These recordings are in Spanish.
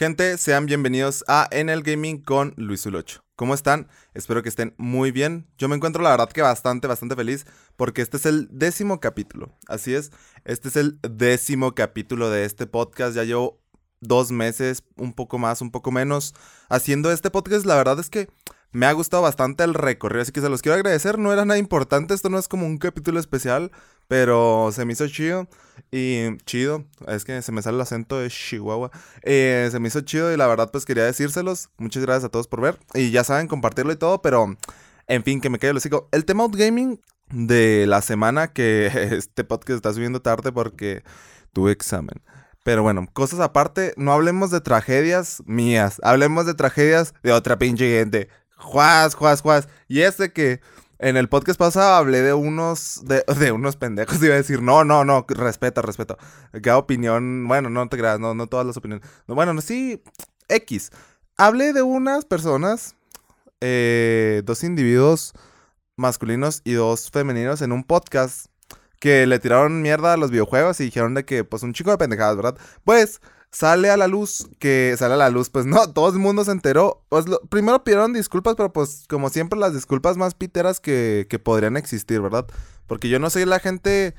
Gente, sean bienvenidos a En el Gaming con Luis Ulocho. ¿Cómo están? Espero que estén muy bien. Yo me encuentro la verdad que bastante, bastante feliz porque este es el décimo capítulo. Así es, este es el décimo capítulo de este podcast. Ya llevo dos meses, un poco más, un poco menos, haciendo este podcast. La verdad es que me ha gustado bastante el recorrido, así que se los quiero agradecer. No era nada importante, esto no es como un capítulo especial, pero se me hizo chido. Y chido, es que se me sale el acento de Chihuahua. Eh, se me hizo chido y la verdad pues quería decírselos. Muchas gracias a todos por ver. Y ya saben, compartirlo y todo, pero en fin, que me quede lo sigo. El tema Outgaming de la semana que este podcast está subiendo tarde porque tuve examen. Pero bueno, cosas aparte, no hablemos de tragedias mías, hablemos de tragedias de otra pinche gente. Juaz, juaz, juaz. Y este que en el podcast pasado hablé de unos, de, unos pendejos, iba a decir, no, no, no, respeta, respeto. Qué opinión, bueno, no te creas, no, no todas las opiniones. Bueno, no, sí, X. Hablé de unas personas, eh, dos individuos masculinos y dos femeninos en un podcast que le tiraron mierda a los videojuegos y dijeron de que, pues, un chico de pendejadas, ¿verdad? Pues, sale a la luz, que sale a la luz, pues no, todo el mundo se enteró. Pues primero pidieron disculpas, pero pues como siempre las disculpas más piteras que, que podrían existir, ¿verdad? Porque yo no soy la gente...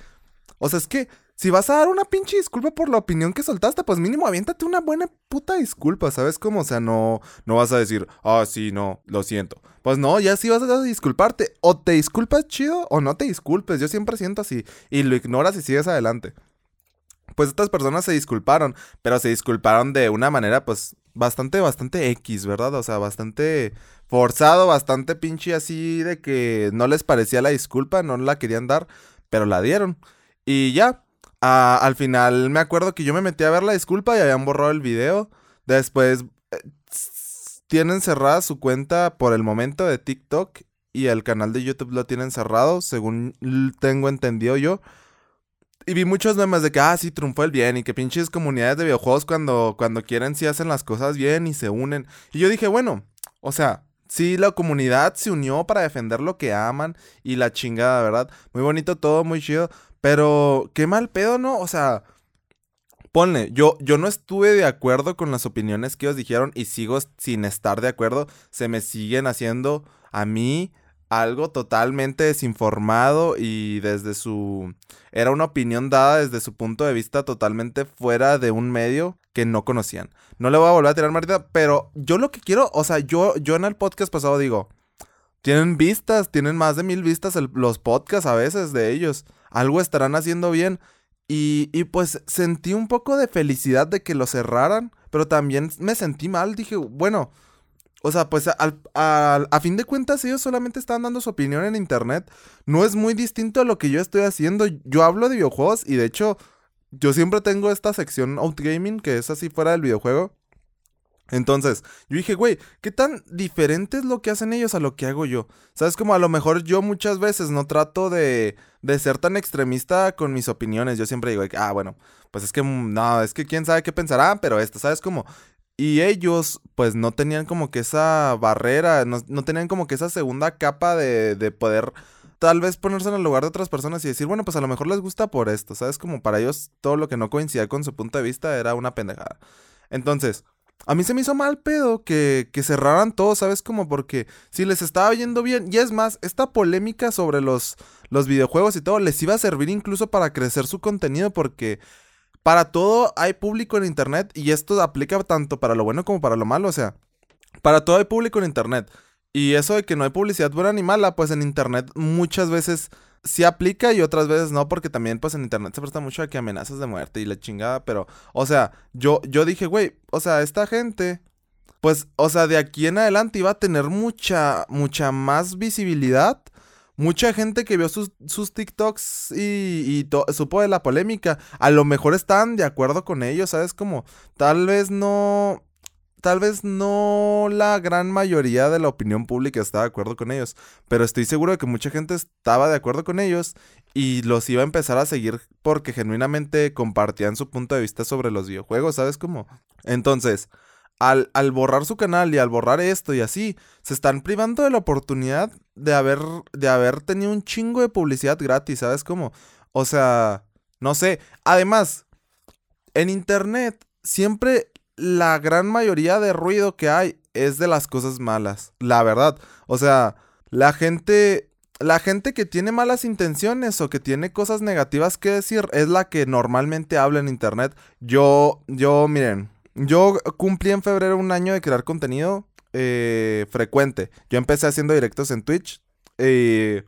O sea, es que si vas a dar una pinche disculpa por la opinión que soltaste, pues mínimo aviéntate una buena puta disculpa, ¿sabes cómo? O sea, no, no vas a decir, ah, sí, no, lo siento. Pues no, ya sí vas a disculparte. O te disculpas chido o no te disculpes. Yo siempre siento así. Y lo ignoras y sigues adelante pues estas personas se disculparon, pero se disculparon de una manera pues bastante, bastante X, ¿verdad? O sea, bastante forzado, bastante pinche así de que no les parecía la disculpa, no la querían dar, pero la dieron. Y ya, al final me acuerdo que yo me metí a ver la disculpa y habían borrado el video. Después eh, tienen cerrada su cuenta por el momento de TikTok y el canal de YouTube lo tienen cerrado, según tengo entendido yo. Y vi muchos memes de que, ah, sí, triunfó el bien y que pinches comunidades de videojuegos cuando, cuando quieren sí hacen las cosas bien y se unen. Y yo dije, bueno, o sea, sí, la comunidad se unió para defender lo que aman y la chingada, ¿verdad? Muy bonito todo, muy chido. Pero qué mal pedo, ¿no? O sea, ponle, yo, yo no estuve de acuerdo con las opiniones que ellos dijeron y sigo sin estar de acuerdo. Se me siguen haciendo a mí algo totalmente desinformado y desde su... Era una opinión dada desde su punto de vista totalmente fuera de un medio que no conocían. No le voy a volver a tirar marita, pero yo lo que quiero, o sea, yo, yo en el podcast pasado digo, tienen vistas, tienen más de mil vistas los podcasts a veces de ellos. Algo estarán haciendo bien. Y, y pues sentí un poco de felicidad de que lo cerraran, pero también me sentí mal. Dije, bueno, o sea, pues a fin de cuentas ellos solamente están dando su opinión en internet. No es muy distinto a lo que yo estoy haciendo. Yo hablo de videojuegos y de hecho yo siempre tengo esta sección Outgaming que es así fuera del videojuego. Entonces, yo dije, güey, ¿qué tan diferente es lo que hacen ellos a lo que hago yo? ¿Sabes? Como a lo mejor yo muchas veces no trato de, de ser tan extremista con mis opiniones. Yo siempre digo, ah, bueno, pues es que mm, no, es que quién sabe qué pensarán, pero esto, ¿sabes? Como y ellos, pues, no tenían como que esa barrera, no, tenían como que esa segunda capa de, de, poder tal vez ponerse en el lugar de otras personas y decir, bueno, pues a lo mejor les gusta por esto, ¿sabes? Como para ellos todo lo que no coincidía con su punto de vista era una pendejada. Entonces, a mí se me hizo mal pedo que, que cerraran todo, ¿sabes? Como porque si les estaba yendo bien, y es más, esta polémica sobre los, los videojuegos y todo les iba a servir incluso para crecer su contenido porque para todo hay público en Internet y esto aplica tanto para lo bueno como para lo malo. O sea, para todo hay público en Internet. Y eso de que no hay publicidad buena ni mala, pues en Internet muchas veces sí aplica y otras veces no, porque también pues en Internet se presta mucho a que amenazas de muerte y la chingada. Pero, o sea, yo, yo dije, güey, o sea, esta gente... Pues, o sea, de aquí en adelante iba a tener mucha, mucha más visibilidad mucha gente que vio sus, sus TikToks y, supo de la polémica, a lo mejor están de acuerdo con ellos, ¿sabes? Como tal vez no, tal vez no la gran mayoría de la opinión pública está de acuerdo con ellos, pero estoy seguro de que mucha gente estaba de acuerdo con ellos y los iba a empezar a seguir porque genuinamente compartían su punto de vista sobre los videojuegos, ¿sabes cómo? Entonces, al, al, borrar su canal y al borrar esto y así, se están privando de la oportunidad de haber, de haber tenido un chingo de publicidad gratis, ¿sabes cómo? O sea, no sé. Además, en internet siempre la gran mayoría de ruido que hay es de las cosas malas, la verdad. O sea, la gente la gente que tiene malas intenciones o que tiene cosas negativas que decir es la que normalmente habla en internet. Yo, yo, miren, yo cumplí en febrero un año de crear contenido eh, frecuente. Yo empecé haciendo directos en Twitch. y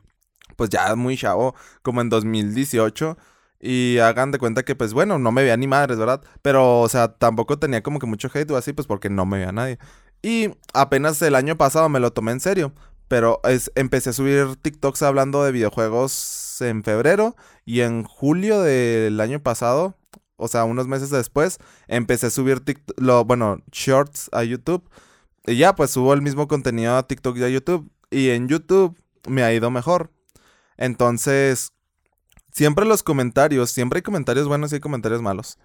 pues ya muy chavo, como en 2018. Y hagan de cuenta que, pues bueno, no me veía ni madres, ¿verdad? Pero, o sea, tampoco tenía como que mucho hate o así, pues porque no me veía nadie. Y apenas el año pasado me lo tomé en serio. Pero es, empecé a subir TikToks hablando de videojuegos en febrero y en julio del año pasado, o sea, unos meses después, empecé a subir lo, bueno, shorts a YouTube. Y ya, pues subo el mismo contenido a TikTok y a YouTube. Y en YouTube me ha ido mejor. Entonces, siempre los comentarios, siempre hay comentarios buenos y hay comentarios malos.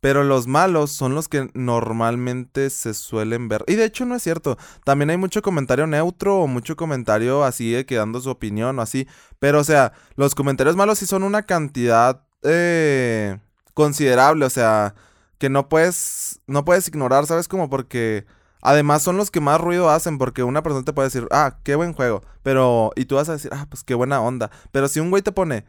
Pero los malos son los que normalmente se suelen ver. Y de hecho no es cierto. También hay mucho comentario neutro o mucho comentario así de que dando su opinión o así. Pero o sea, los comentarios malos sí son una cantidad eh, considerable. O sea, que no puedes, no puedes ignorar, ¿sabes? Como porque... Además son los que más ruido hacen porque una persona te puede decir, ah, qué buen juego. Pero, y tú vas a decir, ah, pues qué buena onda. Pero si un güey te pone,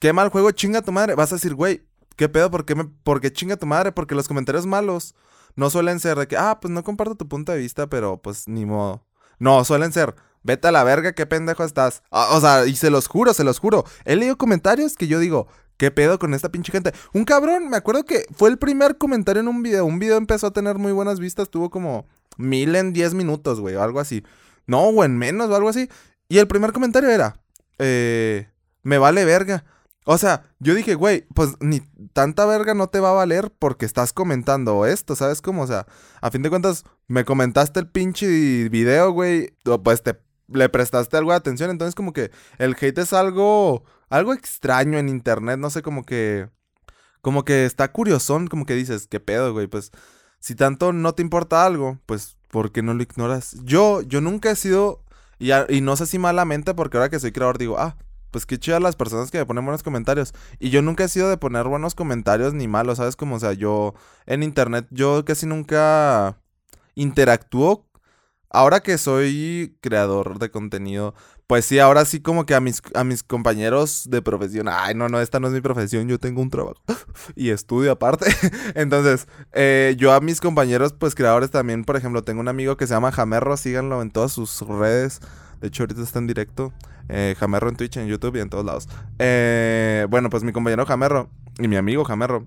qué mal juego, chinga tu madre, vas a decir, güey, ¿Qué pedo? ¿Por qué, me, ¿Por qué chinga tu madre? Porque los comentarios malos no suelen ser de que, ah, pues no comparto tu punto de vista, pero pues ni modo. No, suelen ser, vete a la verga, qué pendejo estás. O sea, y se los juro, se los juro. He leído comentarios que yo digo, ¿qué pedo con esta pinche gente? Un cabrón, me acuerdo que fue el primer comentario en un video. Un video empezó a tener muy buenas vistas, tuvo como mil en diez minutos, güey, o algo así. No, o en menos, o algo así. Y el primer comentario era, eh, me vale verga. O sea, yo dije, güey, pues ni tanta verga no te va a valer porque estás comentando esto, ¿sabes cómo? O sea, a fin de cuentas, me comentaste el pinche video, güey, pues te le prestaste algo de atención, entonces como que el hate es algo, algo extraño en internet, no sé, como que, como que está curiosón, como que dices, ¿qué pedo, güey? Pues, si tanto no te importa algo, pues, ¿por qué no lo ignoras? Yo, yo nunca he sido, y, no sé si malamente, porque ahora que soy creador digo, ah, pues qué chidas las personas que me ponen buenos comentarios. Y yo nunca he sido de poner buenos comentarios ni malos, ¿sabes? Como, o sea, yo en internet, yo casi nunca interactúo. Ahora que soy creador de contenido, pues sí, ahora sí como que a mis, a mis compañeros de profesión, ay, no, no, esta no es mi profesión, yo tengo un trabajo y estudio aparte. Entonces, eh, yo a mis compañeros, pues creadores también, por ejemplo, tengo un amigo que se llama Jamerro, síganlo en todas sus redes. De hecho, ahorita está en directo. Eh, Jamerro en Twitch, en YouTube y en todos lados. Eh, bueno, pues mi compañero Jamerro y mi amigo Jamerro.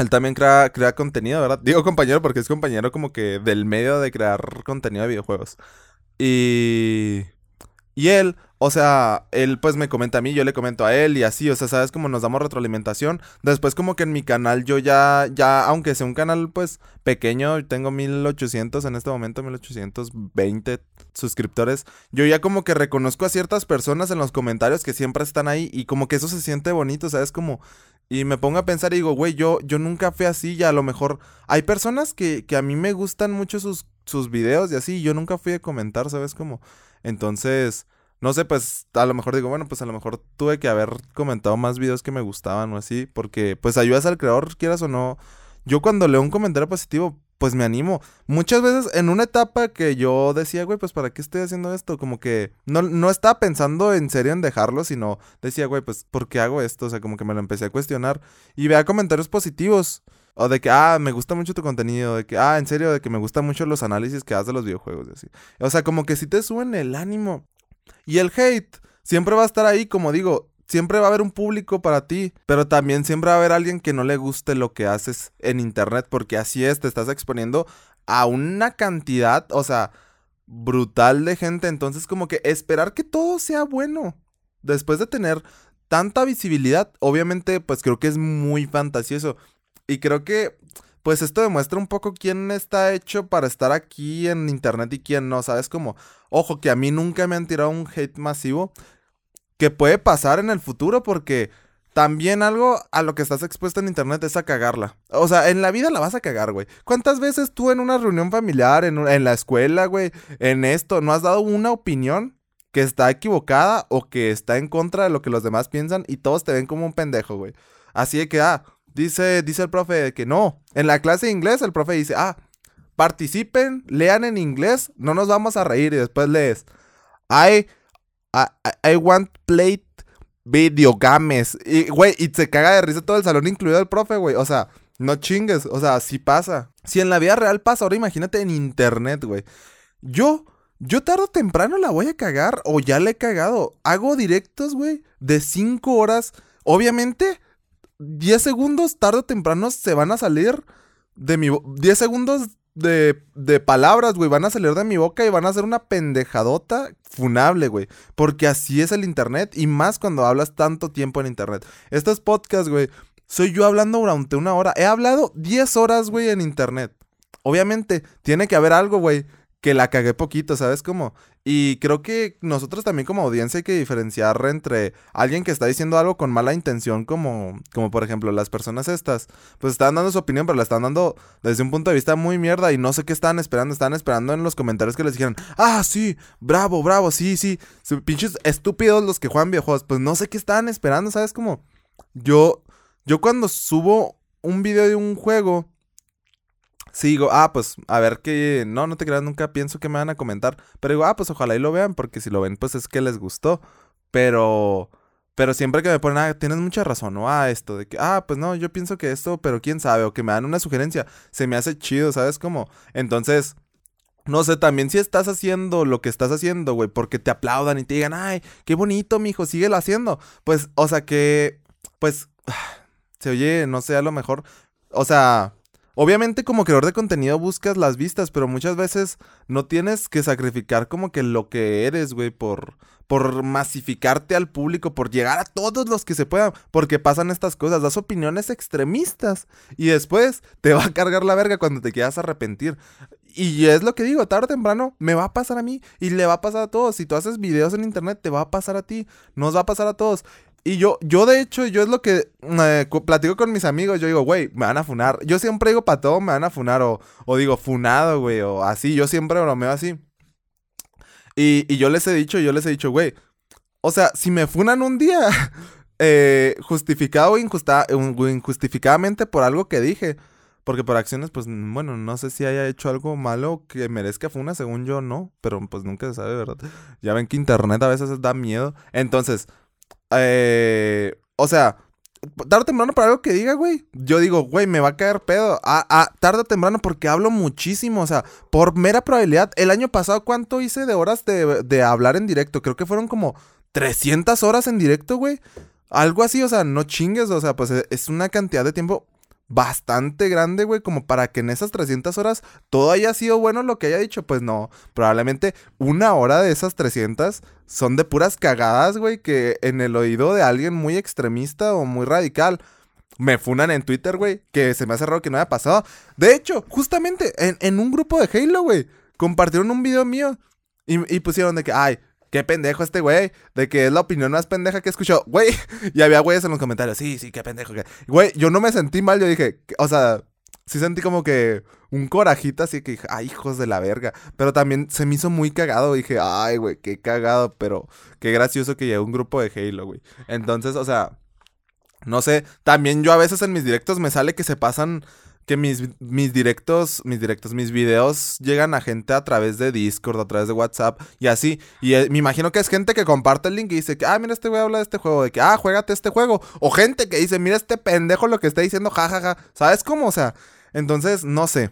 Él también crea, crea contenido, ¿verdad? Digo compañero porque es compañero como que del medio de crear contenido de videojuegos. Y... Y él o sea, él pues me comenta a mí, yo le comento a él y así, o sea, sabes cómo nos damos retroalimentación. Después como que en mi canal yo ya, ya, aunque sea un canal pues pequeño, tengo 1800 en este momento, 1820 suscriptores, yo ya como que reconozco a ciertas personas en los comentarios que siempre están ahí y como que eso se siente bonito, ¿sabes? Como... Y me pongo a pensar y digo, güey, yo, yo nunca fui así y a lo mejor hay personas que, que a mí me gustan mucho sus, sus videos y así, y yo nunca fui a comentar, ¿sabes? Como... Entonces no sé, pues a lo mejor digo, bueno, pues a lo mejor tuve que haber comentado más videos que me gustaban o así, porque pues ayudas al creador, quieras o no. Yo cuando leo un comentario positivo, pues me animo. Muchas veces en una etapa que yo decía, güey, pues para qué estoy haciendo esto, como que no, no estaba pensando en serio en dejarlo, sino decía, güey, pues ¿por qué hago esto? O sea, como que me lo empecé a cuestionar y vea comentarios positivos. O de que, ah, me gusta mucho tu contenido, de que, ah, en serio, de que me gustan mucho los análisis que haces de los videojuegos, así. O sea, como que si te suben el ánimo. Y el hate siempre va a estar ahí, como digo, siempre va a haber un público para ti, pero también siempre va a haber alguien que no le guste lo que haces en internet, porque así es, te estás exponiendo a una cantidad, o sea, brutal de gente, entonces como que esperar que todo sea bueno, después de tener tanta visibilidad, obviamente pues creo que es muy fantasioso y creo que pues esto demuestra un poco quién está hecho para estar aquí en internet y quién no, ¿sabes? Como, ojo, que a mí nunca me han tirado un hate masivo, que puede pasar en el futuro porque también algo a lo que estás expuesto en internet es a cagarla. O sea, en la vida la vas a cagar, güey. ¿Cuántas veces tú en una reunión familiar, en, en la escuela, güey, en esto, no has dado una opinión que está equivocada o que está en contra de lo que los demás piensan y todos te ven como un pendejo, güey? Así de que, ah, dice, dice el profe que no. En la clase de inglés el profe dice, ah, participen, lean en inglés, no nos vamos a reír y después lees, I, want play video games. Y, güey, y se caga de risa todo el salón, incluido el profe, güey. O sea, no chingues, o sea, sí pasa. Si en la vida real pasa, ahora imagínate en internet, güey. Yo, yo tarde o temprano la voy a cagar o ya la he cagado. Hago directos, güey, de 5 horas. Obviamente, 10 segundos tarde o temprano se van a salir de mi... 10 segundos de, de palabras, güey, van a salir de mi boca y van a ser una pendejadota funable, güey. Porque así es el internet y más cuando hablas tanto tiempo en internet. Estos podcasts, güey, soy yo hablando durante una hora. He hablado 10 horas, güey, en internet. Obviamente, tiene que haber algo, güey, que la cagué poquito, ¿sabes cómo? Y creo que nosotros también como audiencia hay que diferenciar entre alguien que está diciendo algo con mala intención, como, como por ejemplo las personas estas, pues están dando su opinión, pero la están dando desde un punto de vista muy mierda y no sé qué estaban esperando, estaban esperando en los comentarios que les dijeran, ah, sí, bravo, bravo, sí, sí, pinches estúpidos los que juegan videojuegos, pues no sé qué estaban esperando, ¿sabes cómo? Yo, yo cuando subo un video de un juego, Sí, digo, ah, pues a ver qué. No, no te creas, nunca pienso que me van a comentar. Pero digo, ah, pues ojalá y lo vean, porque si lo ven, pues es que les gustó. Pero. Pero siempre que me ponen, ah, tienes mucha razón, ¿no? Ah, esto, de que, ah, pues no, yo pienso que esto, pero quién sabe, o que me dan una sugerencia, se me hace chido, ¿sabes cómo? Entonces, no sé, también si estás haciendo lo que estás haciendo, güey, porque te aplaudan y te digan, ay, qué bonito, mijo, síguelo haciendo. Pues, o sea que, pues, se oye, no sé, a lo mejor, o sea, Obviamente como creador de contenido buscas las vistas, pero muchas veces no tienes que sacrificar como que lo que eres, güey, por, por masificarte al público, por llegar a todos los que se puedan, porque pasan estas cosas, das opiniones extremistas y después te va a cargar la verga cuando te quieras arrepentir. Y es lo que digo, tarde o temprano me va a pasar a mí y le va a pasar a todos. Si tú haces videos en internet, te va a pasar a ti, nos va a pasar a todos. Y yo, yo de hecho, yo es lo que eh, platico con mis amigos. Yo digo, güey, me van a funar. Yo siempre digo para todo, me van a funar. O, o digo, funado, güey, o así. Yo siempre bromeo así. Y, y yo les he dicho, yo les he dicho, güey. O sea, si me funan un día, eh, justificado o injustificadamente por algo que dije. Porque por acciones, pues, bueno, no sé si haya hecho algo malo que merezca funa, según yo, no. Pero pues nunca se sabe, ¿verdad? Ya ven que internet a veces da miedo. Entonces, eh, o sea, tarde o temprano para algo que diga, güey. Yo digo, güey, me va a caer pedo. Ah, ah, tarde o temprano porque hablo muchísimo. O sea, por mera probabilidad. El año pasado, ¿cuánto hice de horas de, de hablar en directo? Creo que fueron como 300 horas en directo, güey. Algo así, o sea, no chingues. O sea, pues es una cantidad de tiempo bastante grande, güey, como para que en esas 300 horas todo haya sido bueno lo que haya dicho. Pues no, probablemente una hora de esas 300 son de puras cagadas, güey, que en el oído de alguien muy extremista o muy radical. Me funan en Twitter, güey, que se me hace raro que no haya pasado. De hecho, justamente en, en un grupo de Halo, güey, compartieron un video mío y, y pusieron de que, ay, qué pendejo este güey, de que es la opinión más pendeja que he escuchado. Güey, y había güeyes en los comentarios, sí, sí, qué pendejo. Güey, yo no me sentí mal, yo dije, o sea, sí sentí como que un corajito así que dije, ay, hijos de la verga. Pero también se me hizo muy cagado, dije, ay, güey, qué cagado, pero qué gracioso que llegó un grupo de Halo, güey. Entonces, o sea, no sé, también yo a veces en mis directos me sale que se pasan que mis, mis directos, mis directos, mis videos llegan a gente a través de Discord, a través de WhatsApp y así. Y eh, me imagino que es gente que comparte el link y dice que, ah, mira, este güey habla de este juego, de que, ah, juégate este juego. O gente que dice, mira este pendejo lo que está diciendo, jajaja. ¿Sabes cómo? O sea, entonces, no sé.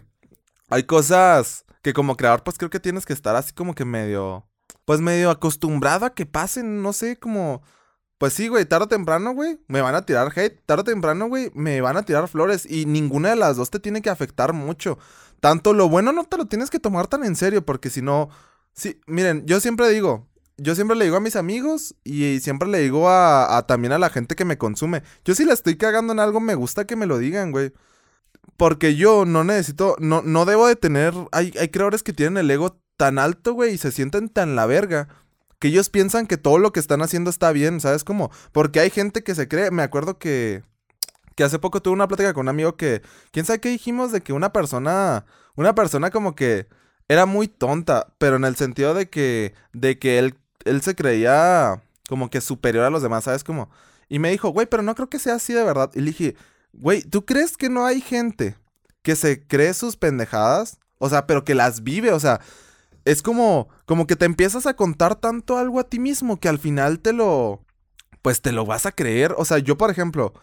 Hay cosas que como creador, pues creo que tienes que estar así como que medio, pues medio acostumbrado a que pasen, no sé, como pues sí, güey, tarde o temprano, güey, me van a tirar hate. Tarde o temprano, güey, me van a tirar flores. Y ninguna de las dos te tiene que afectar mucho. Tanto lo bueno no te lo tienes que tomar tan en serio, porque si no. Sí, miren, yo siempre digo, yo siempre le digo a mis amigos y siempre le digo a, también a la gente que me consume. Yo si la estoy cagando en algo, me gusta que me lo digan, güey. Porque yo no necesito, no, no debo de tener, hay, hay creadores que tienen el ego tan alto, güey, y se sienten tan la verga que ellos piensan que todo lo que están haciendo está bien, ¿sabes cómo? Porque hay gente que se cree, me acuerdo que que hace poco tuve una plática con un amigo que quién sabe qué dijimos de que una persona una persona como que era muy tonta, pero en el sentido de que de que él él se creía como que superior a los demás, ¿sabes cómo? Y me dijo, "Güey, pero no creo que sea así de verdad." Y le dije, Güey, ¿tú crees que no hay gente que se cree sus pendejadas? O sea, pero que las vive, o sea, es como, como que te empiezas a contar tanto algo a ti mismo que al final te lo, pues te lo vas a creer. O sea, yo, por ejemplo,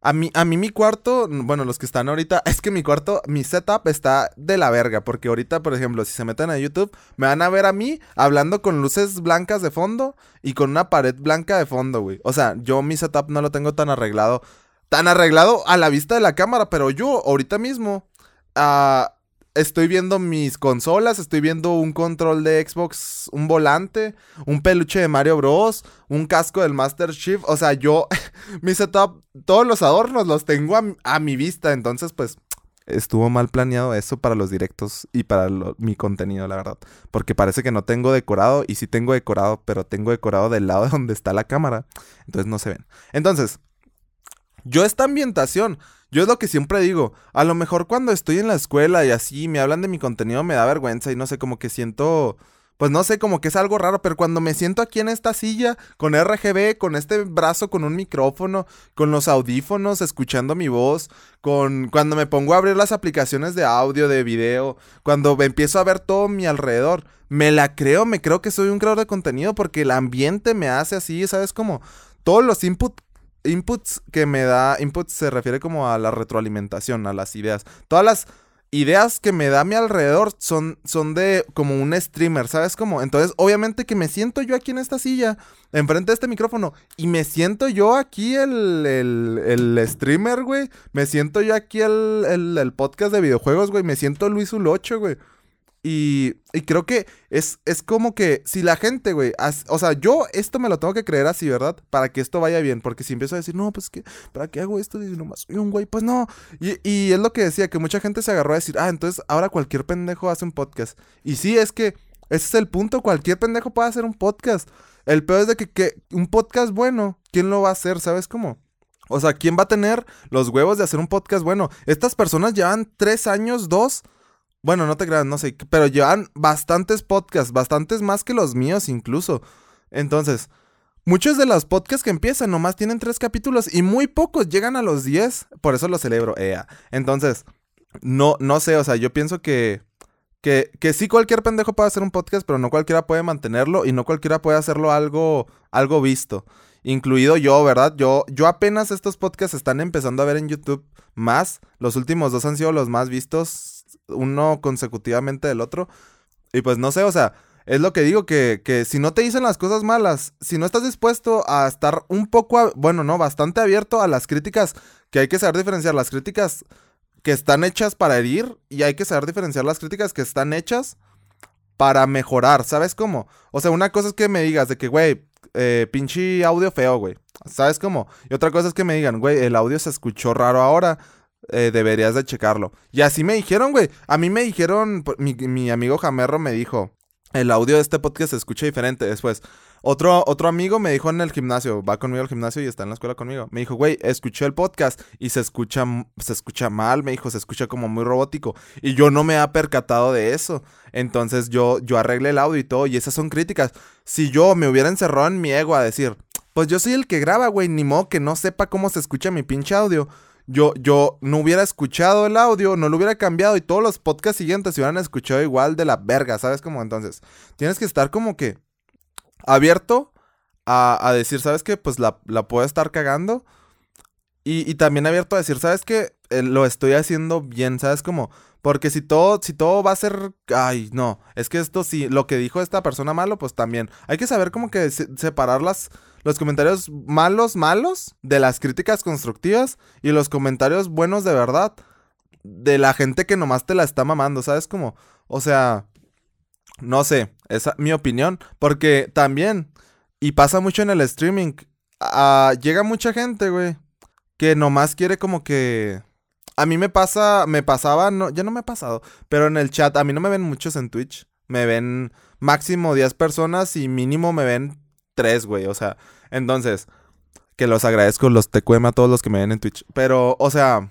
a mí, a mí mi cuarto, bueno, los que están ahorita, es que mi cuarto, mi setup está de la verga, porque ahorita, por ejemplo, si se meten a YouTube, me van a ver a mí hablando con luces blancas de fondo y con una pared blanca de fondo, güey. O sea, yo mi setup no lo tengo tan arreglado, tan arreglado a la vista de la cámara, pero yo ahorita mismo, ah, estoy viendo mis consolas, estoy viendo un control de Xbox, un volante, un peluche de Mario Bros, un casco del Master Chief. O sea, yo, mi setup, todos los adornos los tengo a, mi vista. Entonces, pues, estuvo mal planeado eso para los directos y para mi contenido, la verdad. Porque parece que no tengo decorado y sí tengo decorado, pero tengo decorado del lado de donde está la cámara. Entonces no se ven. Entonces, yo esta ambientación yo es lo que siempre digo, a lo mejor cuando estoy en la escuela y así me hablan de mi contenido me da vergüenza y no sé, como que siento, pues no sé, como que es algo raro, pero cuando me siento aquí en esta silla con RGB, con este brazo, con un micrófono, con los audífonos, escuchando mi voz, con cuando me pongo a abrir las aplicaciones de audio, de video, cuando empiezo a ver todo mi alrededor, me la creo, me creo que soy un creador de contenido porque el ambiente me hace así, ¿sabes? Como todos los inputs inputs que me da, inputs se refiere como a la retroalimentación, a las ideas. Todas las ideas que me da a mi alrededor son, son de como un streamer, ¿sabes? Como, entonces, obviamente que me siento yo aquí en esta silla, enfrente de este micrófono, y me siento yo aquí el, el, streamer, güey. Me siento yo aquí el, el, el podcast de videojuegos, güey. Me siento Luis Ulocho, güey. Y, creo que es, es como que si la gente, güey, o sea, yo esto me lo tengo que creer así, ¿verdad? Para que esto vaya bien, porque si empiezo a decir, no, pues que, ¿para qué hago esto? Y nomás soy un güey, pues no. Y, y es lo que decía, que mucha gente se agarró a decir, ah, entonces ahora cualquier pendejo hace un podcast. Y sí, es que ese es el punto, cualquier pendejo puede hacer un podcast. El peor es de que, que un podcast bueno, ¿quién lo va a hacer? ¿Sabes cómo? O sea, ¿quién va a tener los huevos de hacer un podcast bueno? Estas personas llevan tres años, dos bueno, no te creas, no sé, pero llevan bastantes podcasts, bastantes más que los míos incluso. Entonces, muchos de los podcasts que empiezan nomás tienen tres capítulos y muy pocos llegan a los diez, por eso lo celebro, ea. Entonces, no, no sé, o sea, yo pienso que, que, que sí cualquier pendejo puede hacer un podcast, pero no cualquiera puede mantenerlo y no cualquiera puede hacerlo algo, algo visto. Incluido yo, ¿verdad? Yo, yo apenas estos podcasts están empezando a ver en YouTube más. Los últimos dos han sido los más vistos uno consecutivamente del otro. Y pues no sé, o sea, es lo que digo, que, que, si no te dicen las cosas malas, si no estás dispuesto a estar un poco, bueno, no, bastante abierto a las críticas, que hay que saber diferenciar las críticas que están hechas para herir y hay que saber diferenciar las críticas que están hechas para mejorar, ¿sabes cómo? O sea, una cosa es que me digas de que, güey, eh, pinche audio feo, güey, ¿sabes cómo? Y otra cosa es que me digan, güey, el audio se escuchó raro ahora eh, deberías de checarlo. Y así me dijeron, güey. A mí me dijeron, mi, amigo Jamerro me dijo, el audio de este podcast se escucha diferente después. Otro, otro amigo me dijo en el gimnasio, va conmigo al gimnasio y está en la escuela conmigo. Me dijo, güey, escuché el podcast y se escucha, se escucha mal, me dijo, se escucha como muy robótico. Y yo no me ha percatado de eso. Entonces yo, yo arreglé el audio y todo. Y esas son críticas. Si yo me hubiera encerrado en mi ego a decir, pues yo soy el que graba, güey, ni modo que no sepa cómo se escucha mi pinche audio yo, yo no hubiera escuchado el audio, no lo hubiera cambiado y todos los podcasts siguientes se hubieran escuchado igual de la verga, ¿sabes cómo? Entonces, tienes que estar como que abierto a, decir, ¿sabes qué? Pues la, la puedo estar cagando. Y, también abierto a decir, ¿sabes qué? Eh, lo estoy haciendo bien, ¿sabes cómo? Porque si todo, si todo va a ser. Ay, no. Es que esto sí, lo que dijo esta persona malo, pues también. Hay que saber como que separar las los comentarios malos, malos, de las críticas constructivas y los comentarios buenos de verdad de la gente que nomás te la está mamando, ¿sabes? Como, o sea, no sé, esa es mi opinión, porque también, y pasa mucho en el streaming, llega mucha gente, güey, que nomás quiere como que... A mí me pasa, me pasaba, no, ya no me ha pasado, pero en el chat, a mí no me ven muchos en Twitch, me ven máximo 10 personas y mínimo me ven tres, güey. O sea, entonces, que los agradezco, los te a todos los que me ven en Twitch. Pero, o sea,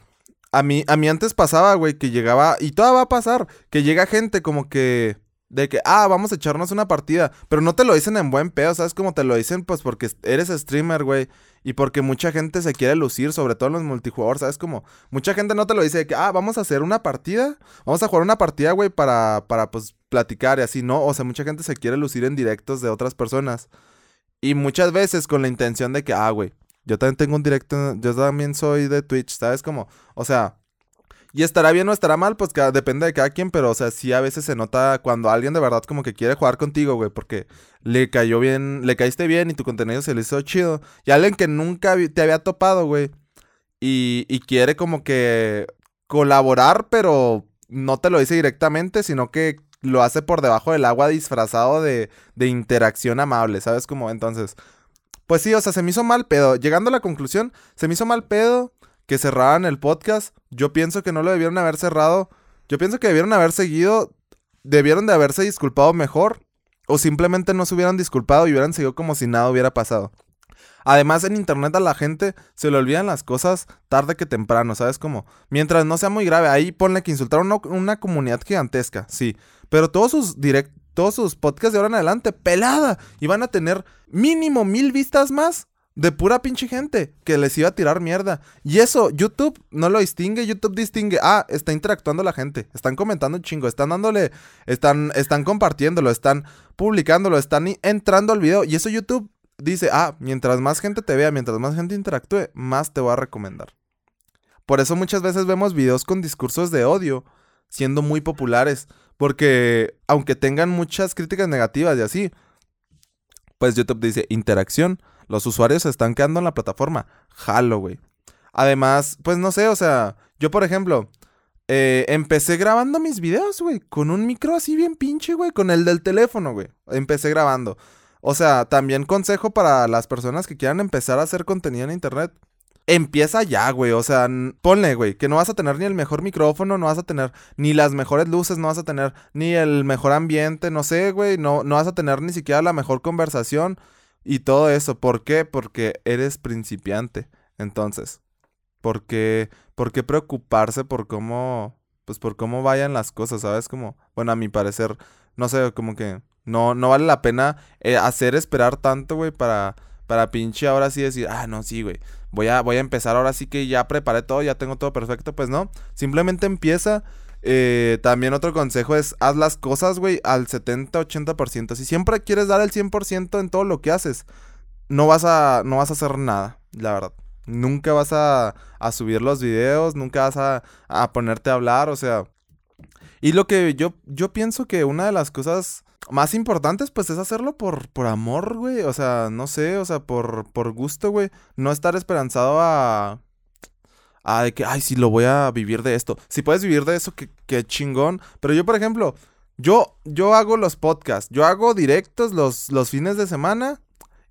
a mí, a mí antes pasaba, güey, que llegaba, y todavía va a pasar, que llega gente como que De que, ah, vamos a echarnos una partida. Pero no te lo dicen en buen pedo, ¿sabes? Como te lo dicen, pues porque eres streamer, güey. Y porque mucha gente se quiere lucir, sobre todo en los multijugadores, ¿sabes? Como mucha gente no te lo dice de que, ah, vamos a hacer una partida. Vamos a jugar una partida, güey, para, para, pues, platicar y así, ¿no? O sea, mucha gente se quiere lucir en directos de otras personas. Y muchas veces con la intención de que, ah, güey, yo también tengo un directo, yo también soy de Twitch, ¿sabes? Como, o sea, y estará bien o estará mal, pues que depende de cada quien, pero o sea, sí a veces se nota cuando alguien de verdad como que quiere jugar contigo, güey, porque le cayó bien, le caíste bien y tu contenido se le hizo chido. Y alguien que nunca te había topado, güey, y, y quiere como que colaborar, pero no te lo dice directamente, sino que lo hace por debajo del agua disfrazado de, de interacción amable, ¿sabes? Como entonces, pues sí, o sea, se me hizo mal pedo. Llegando a la conclusión, se me hizo mal pedo que cerraran el podcast. Yo pienso que no lo debieron haber cerrado. Yo pienso que debieron haber seguido. Debieron de haberse disculpado mejor. O simplemente no se hubieran disculpado y hubieran seguido como si nada hubiera pasado. Además, en internet a la gente se le olvidan las cosas tarde que temprano, ¿sabes? Como, mientras no sea muy grave, ahí ponle que insultaron una, una comunidad gigantesca, sí. Pero todos sus direct, todos sus podcasts de ahora en adelante, pelada, y van a tener mínimo mil vistas más de pura pinche gente que les iba a tirar mierda. Y eso, YouTube no lo distingue, YouTube distingue, ah, está interactuando la gente, están comentando un chingo, están dándole, están, están compartiéndolo, están publicándolo, están entrando al video. Y eso YouTube dice, ah, mientras más gente te vea, mientras más gente interactúe, más te va a recomendar. Por eso muchas veces vemos videos con discursos de odio siendo muy populares. Porque aunque tengan muchas críticas negativas y así, pues YouTube dice interacción los usuarios se están quedando en la plataforma. Jalo, güey. Además, pues no sé, o sea, yo por ejemplo, eh, empecé grabando mis videos, güey, con un micro así bien pinche, güey, con el del teléfono, güey. Empecé grabando. O sea, también consejo para las personas que quieran empezar a hacer contenido en internet empieza ya, güey. O sea, ponle, güey, que no vas a tener ni el mejor micrófono, no vas a tener ni las mejores luces, no vas a tener ni el mejor ambiente, no sé, güey, no, no vas a tener ni siquiera la mejor conversación. Y todo eso, ¿por qué? Porque eres principiante. Entonces, ¿por qué, ¿por qué preocuparse por cómo, pues por cómo vayan las cosas, ¿sabes? Como, bueno, a mi parecer, no sé, como que no, no vale la pena eh, hacer esperar tanto, güey, para, para pinche ahora sí decir, ah, no, sí, güey, voy a, voy a empezar ahora sí que ya preparé todo, ya tengo todo perfecto, pues no, simplemente empieza eh, también otro consejo es haz las cosas, güey, al 70-80%. Si siempre quieres dar el 100% en todo lo que haces, no vas a, no vas a hacer nada, la verdad. Nunca vas a, a subir los videos, nunca vas a, a, ponerte a hablar, o sea... Y lo que yo, yo pienso que una de las cosas más importantes, pues, es hacerlo por, por amor, güey. O sea, no sé, o sea, por, por gusto, güey. No estar esperanzado a ah, de que, ay, sí, lo voy a vivir de esto. Si puedes vivir de eso, qué, chingón. Pero yo, por ejemplo, yo, yo hago los podcasts, yo hago directos los, los fines de semana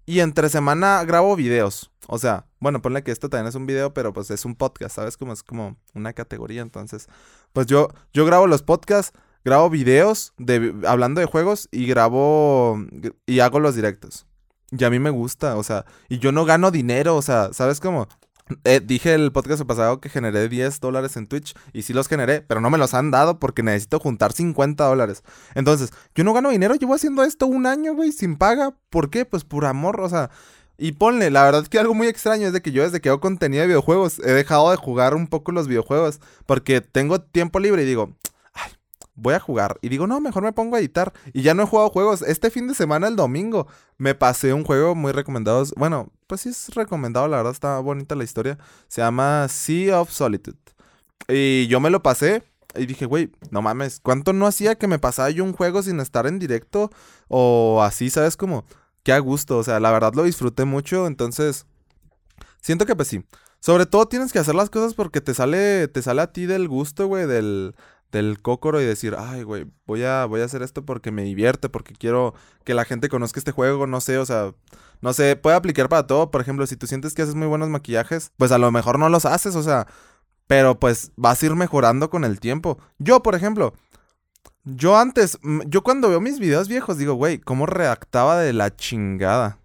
y entre semana grabo videos. O sea, bueno, ponle que esto también es un video, pero pues es un podcast, ¿sabes? Como es como una categoría. Entonces, pues yo, yo grabo los podcasts, grabo videos de, hablando de juegos y grabo y hago los directos. Y a mí me gusta, o sea, y yo no gano dinero, o sea, ¿sabes cómo? Eh, dije el podcast pasado que generé 10 dólares en Twitch y sí los generé, pero no me los han dado porque necesito juntar 50 dólares. Entonces, yo no gano dinero, llevo haciendo esto un año, güey, sin paga. ¿Por qué? Pues por amor, o sea. Y ponle, la verdad es que algo muy extraño es de que yo desde que hago contenido de videojuegos he dejado de jugar un poco los videojuegos porque tengo tiempo libre y digo, voy a jugar. Y digo, no, mejor me pongo a editar. Y ya no he jugado juegos. Este fin de semana, el domingo, me pasé un juego muy recomendado. Bueno, pues sí es recomendado, la verdad está bonita la historia. Se llama Sea of Solitude. Y yo me lo pasé. Y dije, güey, no mames, ¿cuánto no hacía que me pasara yo un juego sin estar en directo? O así, ¿sabes? Como, qué a gusto. O sea, la verdad lo disfruté mucho. Entonces, siento que pues sí. Sobre todo tienes que hacer las cosas porque te sale, te sale a ti del gusto, güey, del, del cócoro y decir, ay, güey, voy a, voy a hacer esto porque me divierte, porque quiero que la gente conozca este juego, no sé, o sea, no sé, puede aplicar para todo. Por ejemplo, si tú sientes que haces muy buenos maquillajes, pues a lo mejor no los haces, o sea, pero pues vas a ir mejorando con el tiempo. Yo, por ejemplo, yo antes, yo cuando veo mis videos viejos digo, güey, ¿cómo redactaba de la chingada?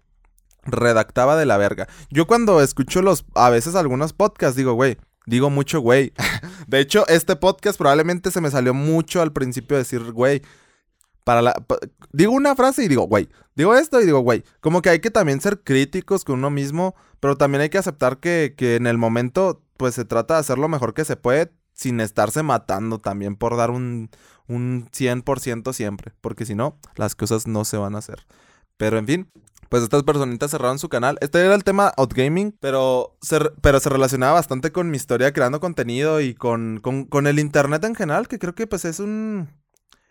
Redactaba de la verga. Yo cuando escucho los, a veces algunos podcasts digo, güey, Digo mucho, güey. De hecho, este podcast probablemente se me salió mucho al principio decir, güey. para la... digo una frase y digo, güey, digo esto y digo, güey, como que hay que también ser críticos con uno mismo, pero también hay que aceptar que, que en el momento, pues se trata de hacer lo mejor que se puede sin estarse matando también por dar un, un 100% siempre, porque si no, las cosas no se van a hacer. Pero en fin, pues estas personitas cerraron su canal. Este era el tema Outgaming, pero se, pero se relacionaba bastante con mi historia creando contenido y con, con, el internet en general, que creo que pues es un...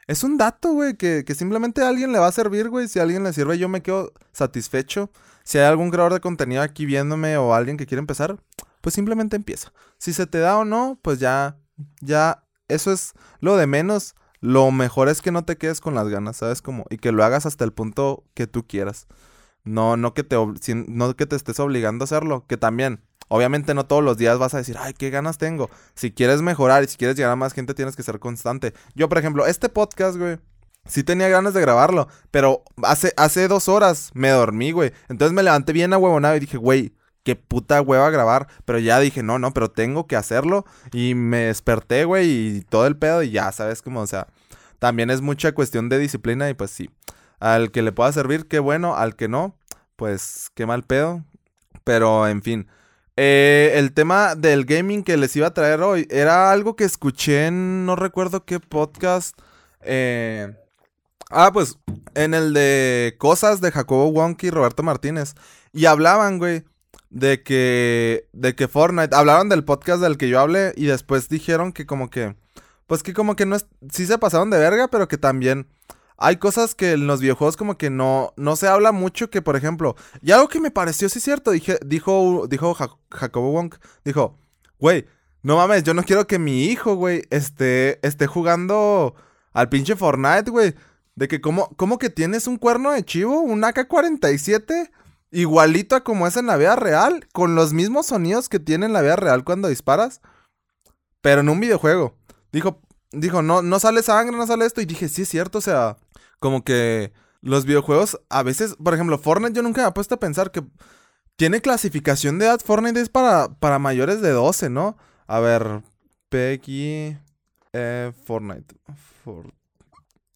Es un dato, güey, que, que simplemente a alguien le va a servir, güey. Si a alguien le sirve, yo me quedo satisfecho. Si hay algún creador de contenido aquí viéndome o alguien que quiere empezar, pues simplemente empieza. Si se te da o no, pues ya, ya, eso es lo de menos. Lo mejor es que no te quedes con las ganas, ¿sabes? Como, y que lo hagas hasta el punto que tú quieras. No, no que te, no que te estés obligando a hacerlo, que también, obviamente no todos los días vas a decir, ay, qué ganas tengo. Si quieres mejorar y si quieres llegar a más gente, tienes que ser constante. Yo, por ejemplo, este podcast, güey, sí tenía ganas de grabarlo, pero hace, hace dos horas me dormí, güey. Entonces me levanté bien a huevonado y dije, güey, qué puta hueva grabar. Pero ya dije, no, no, pero tengo que hacerlo. Y me desperté, güey, y todo el pedo y ya, ¿sabes? Como, o sea, también es mucha cuestión de disciplina y pues sí. Al que le pueda servir, qué bueno. Al que no, pues qué mal pedo. Pero en fin. Eh, el tema del gaming que les iba a traer hoy era algo que escuché en no recuerdo qué podcast. Eh, ah, pues en el de Cosas de Jacobo Wonky y Roberto Martínez. Y hablaban, güey, de que, de que Fortnite, hablaban del podcast del que yo hablé y después dijeron que como que, pues que como que no es, sí se pasaron de verga, pero que también hay cosas que en los videojuegos como que no, no se habla mucho, que por ejemplo, y algo que me pareció sí cierto, dije, dijo, dijo Jacobo Wong, dijo, güey, no mames, yo no quiero que mi hijo, güey, esté, esté jugando al pinche Fortnite, güey. De que como, como que tienes un cuerno de chivo, un AK-47, igualito a como es en la vida real, con los mismos sonidos que tiene en la vida real cuando disparas, pero en un videojuego. Dijo, dijo, no, no sale sangre, no sale esto. Y dije, sí es cierto, o sea, como que los videojuegos a veces, por ejemplo, Fortnite yo nunca me he puesto a pensar que tiene clasificación de edad. Fortnite es para, para mayores de 12, ¿no? A ver, PX eh, Fortnite.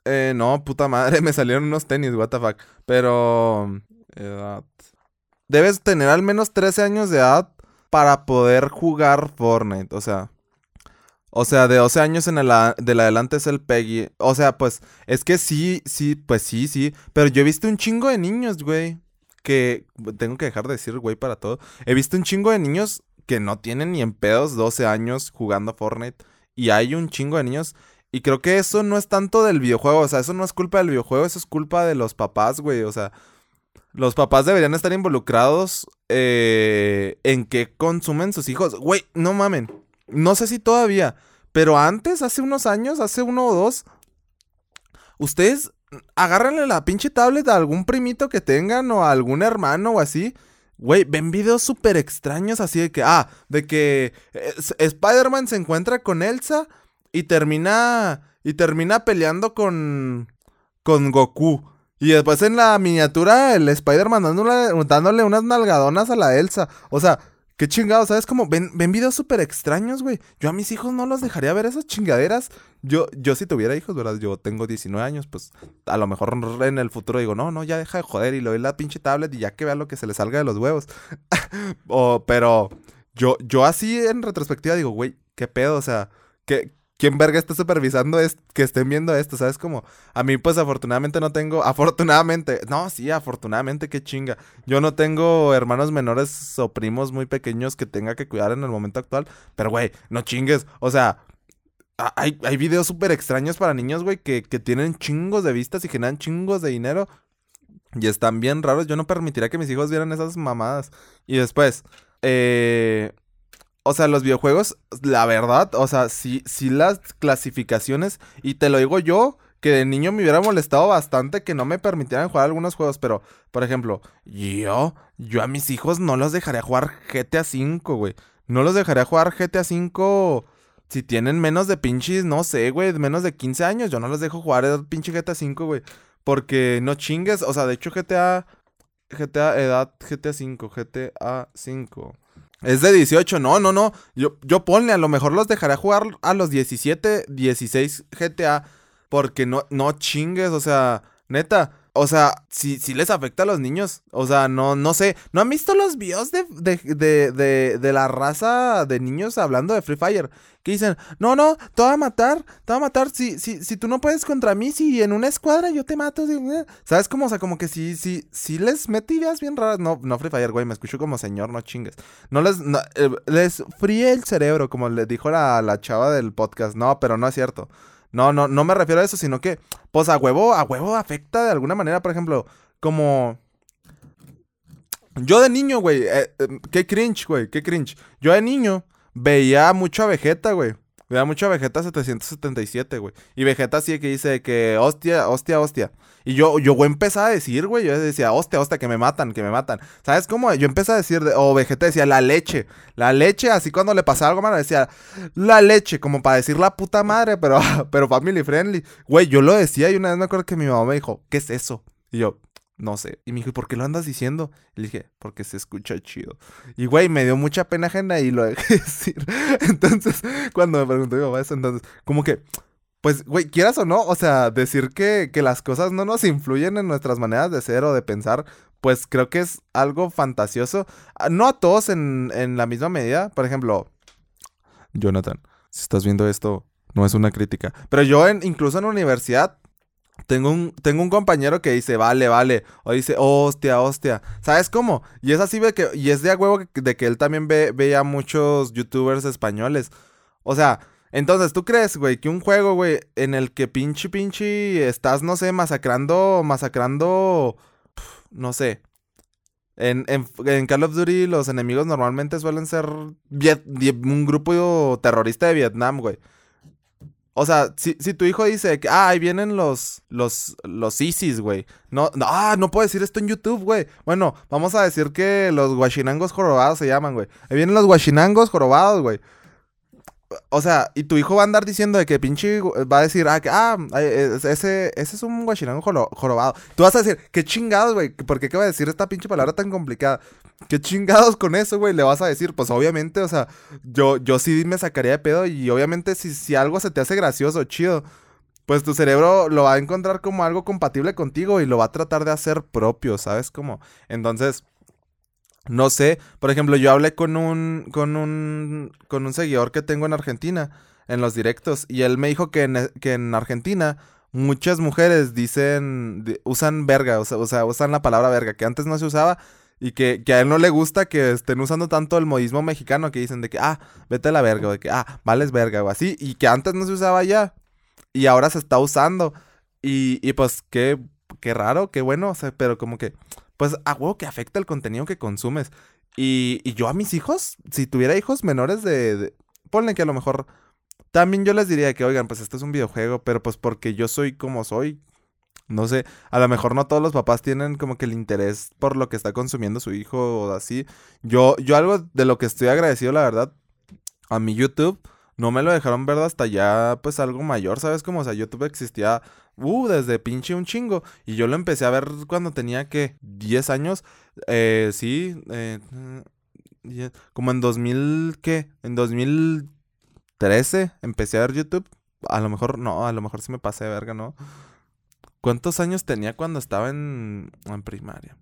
eh, no, puta madre, me salieron unos tenis, what the fuck. Pero, edad. Debes tener al menos 13 años de edad para poder jugar Fortnite, o sea. O sea, de 12 años en el del adelante es el Peggy. O sea, pues, es que sí, sí, pues sí, sí. Pero yo he visto un chingo de niños, güey. Que tengo que dejar de decir, güey, para todo. He visto un chingo de niños que no tienen ni en pedos 12 años jugando Fortnite. Y hay un chingo de niños. Y creo que eso no es tanto del videojuego. O sea, eso no es culpa del videojuego, eso es culpa de los papás, güey. O sea, los papás deberían estar involucrados eh, en qué consumen sus hijos. Güey, no mamen. No sé si todavía, pero antes, hace unos años, hace uno o dos, ustedes agárrenle la pinche tablet a algún primito que tengan o a algún hermano o así. Güey, ven videos súper extraños así de que, ah, de que Spider-Man se encuentra con Elsa y termina, y termina peleando con, con Goku. Y después en la miniatura el Spider-Man dándole, dándole unas nalgadonas a la Elsa. O sea, Qué chingado, ¿sabes? Ven, ven videos súper extraños, güey. Yo a mis hijos no los dejaría ver esas chingaderas. Yo, yo si tuviera hijos, ¿verdad? Yo tengo 19 años, pues a lo mejor en el futuro digo, no, no, ya deja de joder y le doy la pinche tablet y ya que vea lo que se le salga de los huevos. o, pero yo, yo así en retrospectiva digo, güey, qué pedo, o sea, ¿qué, ¿Quién verga está supervisando es que estén viendo esto? ¿Sabes? Como, a mí pues afortunadamente no tengo, afortunadamente, no, sí, afortunadamente, qué chinga. Yo no tengo hermanos menores o primos muy pequeños que tenga que cuidar en el momento actual. Pero, güey, no chingues. O sea, hay, hay videos súper extraños para niños, güey, que, que tienen chingos de vistas y generan chingos de dinero. Y están bien raros. Yo no permitiría que mis hijos vieran esas mamadas. Y después, eh o sea, los videojuegos, la verdad, o sea, sí, sí las clasificaciones, y te lo digo yo, que de niño me hubiera molestado bastante que no me permitieran jugar algunos juegos, pero, por ejemplo, yo, yo a mis hijos no los dejaría jugar GTA V, güey. No los dejaría jugar GTA V si tienen menos de pinches, no sé, güey, menos de 15 años. Yo no los dejo jugar el pinche GTA V, güey. Porque no chingues, o sea, de hecho GTA, GTA, edad, GTA V, GTA V. Es de 18, no, no, no. Yo, yo ponle, a lo mejor los dejaré jugar a los 17, 16 GTA. Porque no, no chingues, o sea, neta. O sea, si sí, les afecta a los niños. O sea, no, no sé. ¿No han visto los videos de, de, de, de, de la raza de niños hablando de Free Fire? Que dicen, no, no, te voy a matar, te voy a matar. Si, si, si tú no puedes contra mí, si en una escuadra yo te mato. Eh". ¿Sabes cómo? O sea, como que si, si, si les mete ideas bien raras. No, no Free Fire, güey, me escucho como señor, no chingues. No les, eh, les fríe el cerebro, como le dijo la, la chava del podcast. No, pero no es cierto. No, no, no me refiero a eso, sino que, pues a huevo, a huevo afecta de alguna manera, por ejemplo, como... Yo de niño, güey, eh, eh, qué cringe, güey, qué cringe. Yo de niño veía mucho a Vegeta, güey. Veía mucho a Vegeta 777, güey. Y Vegeta sí que dice que hostia, hostia, hostia. Y yo, yo empecé a decir, güey, yo decía, hostia, hostia, que me matan, que me matan. ¿Sabes cómo? Yo empecé a decir, o Vegeta decía, la leche. La leche, así cuando le pasaba algo malo, decía, la leche, como para decir la puta madre, pero, pero family friendly. Güey, yo lo decía y una vez me acuerdo que mi mamá me dijo, ¿qué es eso? Y yo, no sé. Y me dijo, ¿por qué lo andas diciendo? Y le dije, porque se escucha chido. Y güey, me dio mucha pena ajena y lo dejé decir. Entonces, cuando me preguntó mi mamá eso, entonces, como que, pues, güey, quieras o no, o sea, decir que, que las cosas no nos influyen en nuestras maneras de ser o de pensar, pues creo que es algo fantasioso. Ah, no a todos en, en la misma medida. Por ejemplo, Jonathan, si estás viendo esto, no es una crítica. Pero yo, en, incluso en la universidad, tengo un, tengo un compañero que dice, vale, vale. O dice, hostia, hostia. ¿Sabes cómo? Y es así, de que, y es de a huevo de que él también ve, ve a muchos youtubers españoles. O sea, entonces, ¿tú crees, güey, que un juego, güey, en el que pinche, pinche, estás, no sé, masacrando, masacrando, no sé. En, en, Call of Duty los enemigos normalmente suelen ser un grupo terrorista de Vietnam, güey. O sea, si, tu hijo dice que, ah, ahí vienen los, los, los ISIS, güey. No, no, ah, no puedo decir esto en YouTube, güey. Bueno, vamos a decir que los guachinangos jorobados se llaman, güey. Ahí vienen los guachinangos jorobados, güey o sea, y tu hijo va a andar diciendo de que pinche va a decir, ah, que, ah, ese, ese es un guachinango jorobado. Tú vas a decir, qué chingados, güey, ¿por qué acaba de decir esta pinche palabra tan complicada? ¿Qué chingados con eso, güey? Le vas a decir, pues obviamente, o sea, yo, yo sí me sacaría de pedo y obviamente si, si algo se te hace gracioso, chido, pues tu cerebro lo va a encontrar como algo compatible contigo y lo va a tratar de hacer propio, ¿sabes? Como, entonces no sé, por ejemplo, yo hablé con un, con un, con un seguidor que tengo en Argentina, en los directos, y él me dijo que en, que en Argentina muchas mujeres dicen, usan verga, o sea, usan la palabra verga, que antes no se usaba, y que, que, a él no le gusta que estén usando tanto el modismo mexicano, que dicen de que, ah, vete a la verga, o de que, ah, vales verga, o así, y que antes no se usaba ya, y ahora se está usando, y, y pues qué, qué raro, qué bueno, o sea, pero como que pues a que afecta el contenido que consumes. Y, y yo a mis hijos, si tuviera hijos menores de, Ponle que a lo mejor... También yo les diría que, oigan, pues esto es un videojuego, pero pues porque yo soy como soy. No sé, a lo mejor no todos los papás tienen como que el interés por lo que está consumiendo su hijo o así. Yo, yo algo de lo que estoy agradecido, la verdad, a mi YouTube, no me lo dejaron ver hasta ya, pues algo mayor, ¿sabes? Como, o sea, YouTube existía uh, desde pinche un chingo. Y yo lo empecé a ver cuando tenía, que 10 años. Eh, sí, eh, como en 2000, ¿qué? En 2013 empecé a ver YouTube. A lo mejor, no, a lo mejor sí me pasé de verga, ¿no? ¿Cuántos años tenía cuando estaba en, en primaria?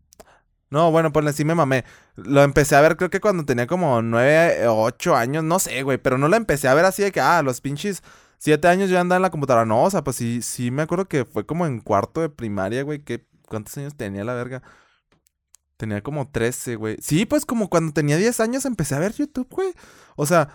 No, bueno, pues sí me mamé. Lo empecé a ver creo que cuando tenía como 9 o 8 años, no sé, güey, pero no lo empecé a ver así de que, ah, los pinches siete años yo andaba en la computadora. No, o sea, pues sí, sí me acuerdo que fue como en cuarto de primaria, güey. Que, ¿Cuántos años tenía la verga? Tenía como 13, güey. Sí, pues como cuando tenía 10 años empecé a ver YouTube, güey. O sea,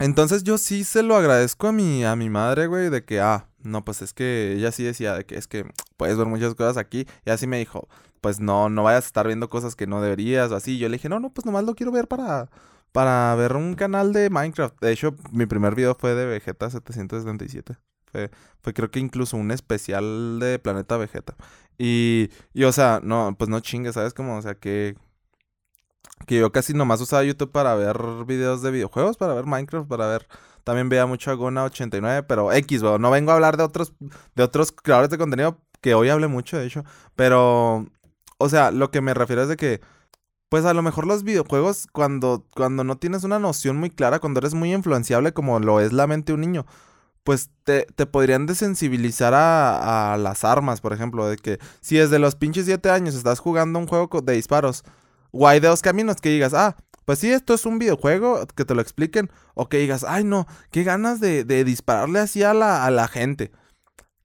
entonces yo sí se lo agradezco a mi, a mi madre, güey, de que, ah, no, pues es que ella sí decía de que es que puedes ver muchas cosas aquí. Y así me dijo, pues no, no vayas a estar viendo cosas que no deberías o así. Yo le dije, no, no, pues nomás lo quiero ver para, para ver un canal de Minecraft. De hecho, mi primer video fue de Vegeta 777. Fue, fue creo que incluso un especial de Planeta Vegeta. Y, y o sea, no, pues no chingue, ¿sabes? Como, o sea, que, que yo casi nomás usaba YouTube para ver videos de videojuegos, para ver Minecraft, para ver... También veía mucho a Gona89, pero X, no vengo a hablar de otros, de otros creadores de contenido, que hoy hablé mucho, de hecho. Pero, o sea, lo que me refiero es de que pues a lo mejor los videojuegos, cuando, cuando no tienes una noción muy clara, cuando eres muy influenciable como lo es la mente de un niño, pues te, te podrían desensibilizar a, a, las armas, por ejemplo, de que si desde los pinches 7 años estás jugando un juego de disparos, o hay de dos caminos que digas, ah, pues sí, esto es un videojuego, que te lo expliquen, o que digas, ay no, qué ganas de, de dispararle así a la, a la gente.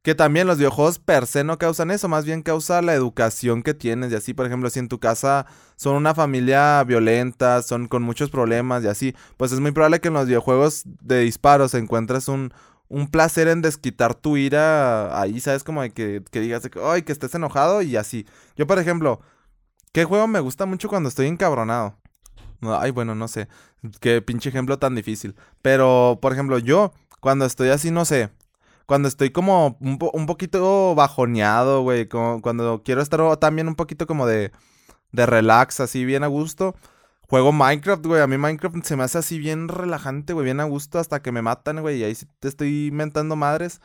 Que también los videojuegos per se no causan eso, más bien causa la educación que tienes y así, por ejemplo, si en tu casa son una familia violenta, son con muchos problemas y así, pues es muy probable que en los videojuegos de disparos encuentres un, un placer en desquitar tu ira ahí, ¿sabes? Como de que, que digas, ay, que estés enojado y así. Yo, por ejemplo, ¿qué juego me gusta mucho cuando estoy encabronado? Ay, bueno, no sé. Qué pinche ejemplo tan difícil. Pero, por ejemplo, yo, cuando estoy así, no sé. Cuando estoy como un, poquito bajoneado, güey. cuando quiero estar también un poquito como de, de relax, así bien a gusto Juego Minecraft, güey. A mí Minecraft se me hace así bien relajante, güey. Bien a gusto hasta que me matan, güey. Y ahí sí te estoy inventando madres.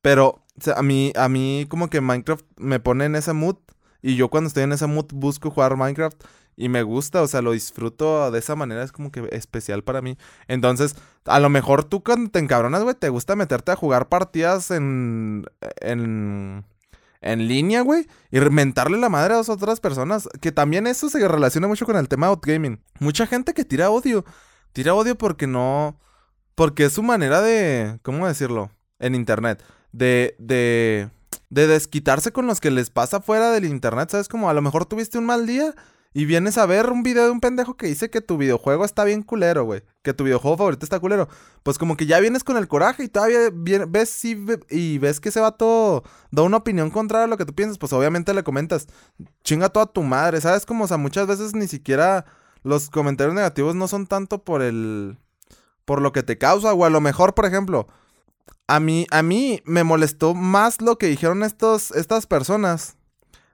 Pero a mí, a mí como que Minecraft me pone en ese mood. Y yo cuando estoy en ese mood busco jugar Minecraft. Y me gusta, o sea, lo disfruto de esa manera. Es como que especial para mí. Entonces, a lo mejor tú cuando te encabronas, güey, te gusta meterte a jugar partidas en... en en línea, güey, y mentarle la madre a las otras personas. Que también eso se relaciona mucho con el tema de outgaming. Mucha gente que tira odio. Tira odio porque no. Porque es su manera de. ¿Cómo decirlo? En internet. De. de. de desquitarse con los que les pasa fuera del internet. ¿Sabes? Como a lo mejor tuviste un mal día y vienes a ver un video de un pendejo que dice que tu videojuego está bien culero, güey. Que tu videojuego favorito está culero. Pues como que ya vienes con el coraje y todavía ves y, ves que ese vato da una opinión contraria a lo que tú piensas. Pues obviamente le comentas, chinga toda tu madre. ¿Sabes? Como, o sea, muchas veces ni siquiera los comentarios negativos no son tanto por el. por lo que te causa. O a lo mejor, por ejemplo. A mí, a mí me molestó más lo que dijeron estos, estas personas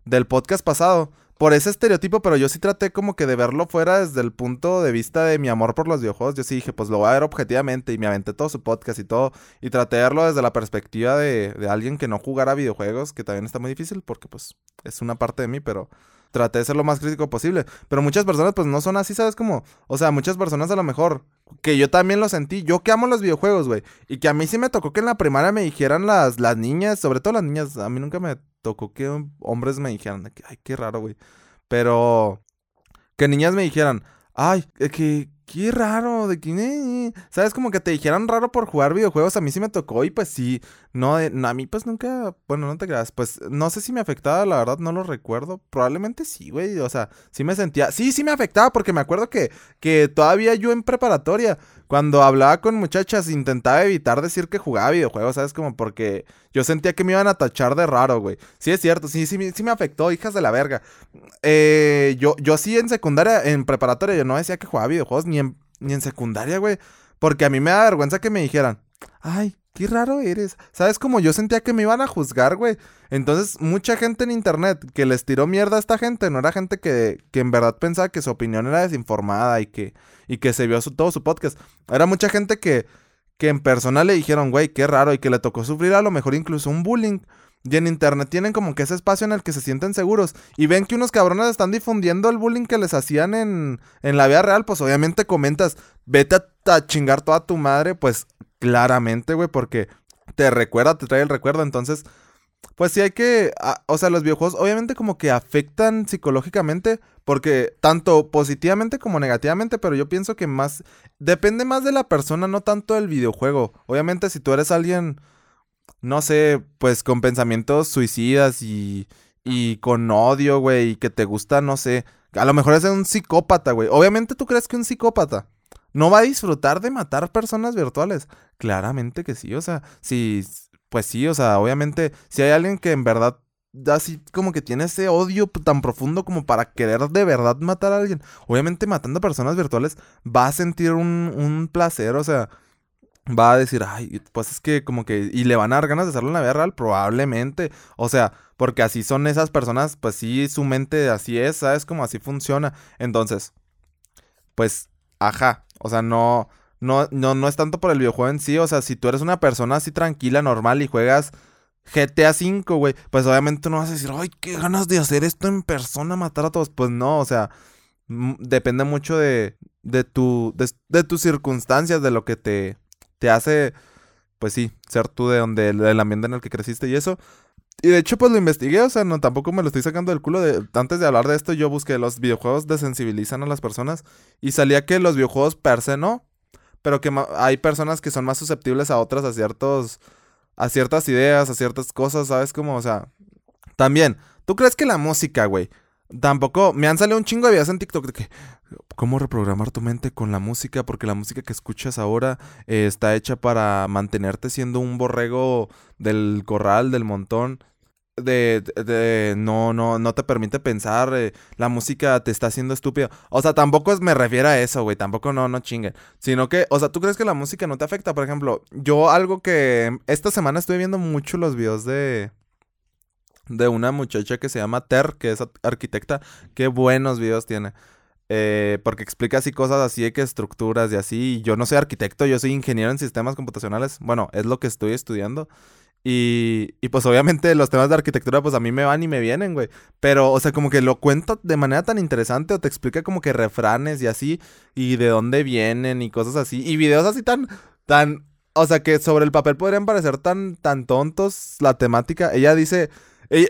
del podcast pasado por ese estereotipo, pero yo sí traté como que de verlo fuera desde el punto de vista de mi amor por los videojuegos. Yo sí dije, pues lo voy a ver objetivamente y me aventé todo su podcast y todo. Y traté de verlo desde la perspectiva de, alguien que no jugara videojuegos, que también está muy difícil porque pues es una parte de mí, pero traté de ser lo más crítico posible. Pero muchas personas pues no son así, ¿sabes? Como, o sea, muchas personas a lo mejor, que yo también lo sentí, yo que amo los videojuegos, güey. Y que a mí sí me tocó que en la primaria me dijeran las, las niñas, sobre todo las niñas, a mí nunca me tocó que hombres me dijeran, ay, qué raro, güey. Pero que niñas me dijeran, ay, que, qué raro, de que, ¿sabes? Como que te dijeran raro por jugar videojuegos, a mí sí me tocó y pues sí, no, a mí pues nunca, bueno, no te creas, pues no sé si me afectaba, la verdad no lo recuerdo, probablemente sí, güey, o sea, sí me sentía, sí, sí me afectaba porque me acuerdo que, que todavía yo en preparatoria, cuando hablaba con muchachas, intentaba evitar decir que jugaba videojuegos, ¿sabes? Como porque yo sentía que me iban a tachar de raro, güey. Sí, es cierto, sí, sí, sí me afectó, hijas de la verga. Eh, yo, yo sí en secundaria, en preparatoria, yo no decía que jugaba videojuegos ni en, ni en secundaria, güey. Porque a mí me da vergüenza que me dijeran, ay, qué raro eres. ¿Sabes? Como yo sentía que me iban a juzgar, güey. Entonces, mucha gente en internet que les tiró mierda a esta gente, no era gente que, que en verdad pensaba que su opinión era desinformada y que, y que se vio todo su podcast. Era mucha gente que, que en persona le dijeron, güey, qué raro, y que le tocó sufrir a lo mejor incluso un bullying. Y en internet tienen como que ese espacio en el que se sienten seguros. Y ven que unos cabrones están difundiendo el bullying que les hacían en, en la vida real. Pues obviamente comentas, vete a, a chingar toda tu madre. Pues claramente, güey, porque te recuerda, te trae el recuerdo. Entonces, pues sí hay que, o sea, los videojuegos obviamente como que afectan psicológicamente, porque tanto positivamente como negativamente, pero yo pienso que más, depende más de la persona, no tanto del videojuego. Obviamente si tú eres alguien, no sé, pues con pensamientos suicidas y, y con odio, güey, y que te gusta, no sé, a lo mejor es un psicópata, güey. Obviamente tú crees que un psicópata no va a disfrutar de matar personas virtuales. Claramente que sí, o sea, si, pues sí, o sea, obviamente, si hay alguien que en verdad así como que tiene ese odio tan profundo como para querer de verdad matar a alguien, obviamente matando personas virtuales va a sentir un, un placer, o sea, va a decir, ay, pues es que como que, y le van a dar ganas de hacerlo en la vida real, probablemente, o sea, porque así son esas personas, pues sí, su mente así es, ¿sabes? Como así funciona, entonces, pues, ajá, o sea, no, no, no, no es tanto por el videojuego en sí. O sea, si tú eres una persona así tranquila, normal y juegas GTA V, güey, pues obviamente no vas a decir, ay, qué ganas de hacer esto en persona, matar a todos. Pues no, o sea, depende mucho de, de, tu, de, tus circunstancias, de lo que te, te hace pues sí, ser tú de donde, del ambiente en el que creciste y eso. Y de hecho, pues lo investigué, o sea, no, tampoco me lo estoy sacando del culo. De, antes de hablar de esto, yo busqué los videojuegos desensibilizan a las personas y salía que los videojuegos per se no, pero que hay personas que son más susceptibles a otras, a ciertos, a ciertas ideas, a ciertas cosas, ¿sabes? Como, o sea, también, ¿tú crees que la música, güey? Tampoco, me han salido un chingo de videos en TikTok de que, ¿cómo reprogramar tu mente con la música? Porque la música que escuchas ahora eh, está hecha para mantenerte siendo un borrego del corral, del montón de, de, no, no, no te permite pensar, eh, la música te está haciendo estúpido. O sea, tampoco es, me refiero a eso, güey, tampoco no, no chinguen. Sino que, o sea, ¿tú crees que la música no te afecta? Por ejemplo, yo algo que esta semana estoy viendo mucho los videos de... De una muchacha que se llama Ter, que es arquitecta. Qué buenos videos tiene. Eh, porque explica así cosas así de que estructuras y así. Yo no soy arquitecto, yo soy ingeniero en sistemas computacionales. Bueno, es lo que estoy estudiando. Y, y pues obviamente los temas de arquitectura pues a mí me van y me vienen, güey. Pero, o sea, como que lo cuenta de manera tan interesante o te explica como que refranes y así, y de dónde vienen y cosas así. Y videos así tan, tan, o sea, que sobre el papel podrían parecer tan, tan tontos la temática. Ella dice,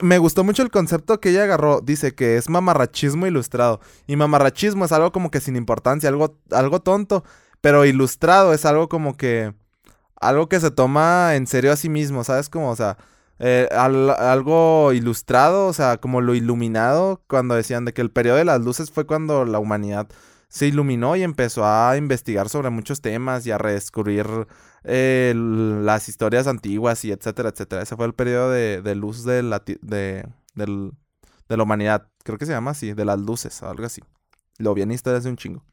me gustó mucho el concepto que ella agarró. Dice que es mamarrachismo ilustrado. Y mamarrachismo es algo como que sin importancia, algo, algo tonto. Pero ilustrado es algo como que algo que se toma en serio a sí mismo, ¿sabes? Como, o sea, eh, algo ilustrado, o sea, como lo iluminado, cuando decían de que el periodo de las luces fue cuando la humanidad se iluminó y empezó a investigar sobre muchos temas y a redescubrir eh, las historias antiguas y etcétera, etcétera. Ese fue el periodo de, luz de la, de, de la humanidad. Creo que se llama así, de las luces, algo así. Lo vi en historias de un chingo.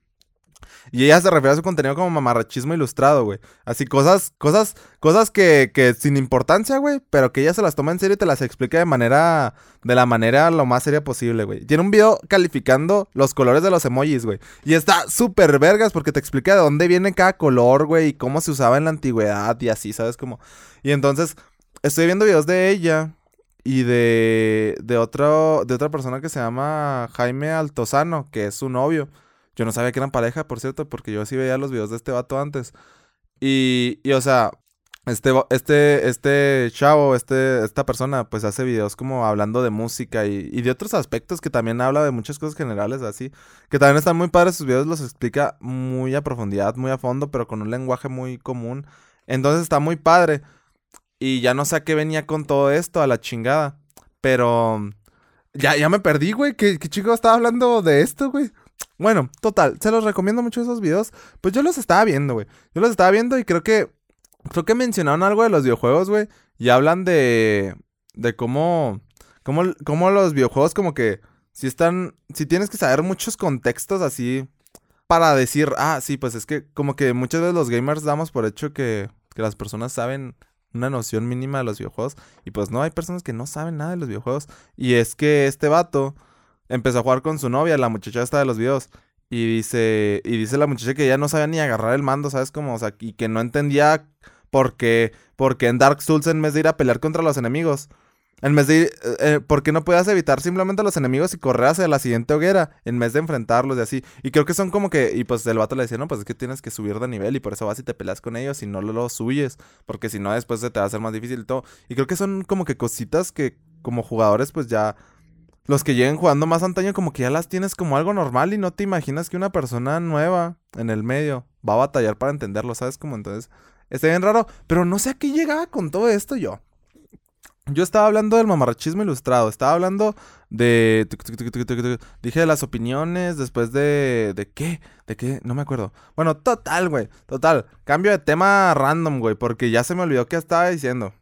Y ella se refiere a su contenido como mamarrachismo ilustrado, güey. Así cosas, cosas, cosas que, que sin importancia, güey, pero que ella se las toma en serio y te las explica de manera, de la manera lo más seria posible, güey. Tiene un video calificando los colores de los emojis, güey. Y está súper vergas porque te explica de dónde viene cada color, güey, y cómo se usaba en la antigüedad y así, ¿sabes? Como... Y entonces, estoy viendo videos de ella y de, de, otro, de otra persona que se llama Jaime Altozano, que es su novio. Yo no sabía que eran pareja, por cierto, porque yo sí veía los videos de este vato antes. Y, y o sea, este, este, este chavo, este, esta persona, pues hace videos como hablando de música y, y, de otros aspectos que también habla de muchas cosas generales, así. Que también están muy padres sus videos, los explica muy a profundidad, muy a fondo, pero con un lenguaje muy común. Entonces está muy padre. Y ya no sé a qué venía con todo esto, a la chingada. Pero ya, ya me perdí, güey. ¿Qué, ¿Qué chico estaba hablando de esto, güey? Bueno, total, se los recomiendo mucho esos videos. Pues yo los estaba viendo, güey. Yo los estaba viendo y creo que. Creo que mencionaron algo de los videojuegos, güey. Y hablan de. De cómo. Cómo, cómo los videojuegos, como que. Si están. Si tienes que saber muchos contextos así. Para decir, ah, sí, pues es que como que muchas veces los gamers damos por hecho que, que las personas saben una noción mínima de los videojuegos. Y pues no, hay personas que no saben nada de los videojuegos. Y es que este vato empezó a jugar con su novia, la muchacha esta de los videos. Y dice, y dice la muchacha que ya no sabía ni agarrar el mando, ¿sabes? Como, o sea, y que no entendía por qué, porque en Dark Souls en vez de ir a pelear contra los enemigos, en vez de ir, eh, eh, ¿por qué no puedas evitar simplemente a los enemigos y correr hacia la siguiente hoguera en vez de enfrentarlos y así? Y creo que son como que, y pues el vato le decía, no, pues es que tienes que subir de nivel y por eso vas y te peleas con ellos y no lo, lo huyes, porque si no después se te va a hacer más difícil y todo. Y creo que son como que cositas que como jugadores pues ya los que lleguen jugando más antaño como que ya las tienes como algo normal y no te imaginas que una persona nueva en el medio va a batallar para entenderlo, ¿sabes? Como entonces, está bien raro, pero no sé a qué llegaba con todo esto yo. Yo estaba hablando del mamarrachismo ilustrado, estaba hablando de... Dije de las opiniones, después de... ¿De qué? ¿De qué? No me acuerdo. Bueno, total, güey, total. Cambio de tema random, güey, porque ya se me olvidó qué estaba diciendo.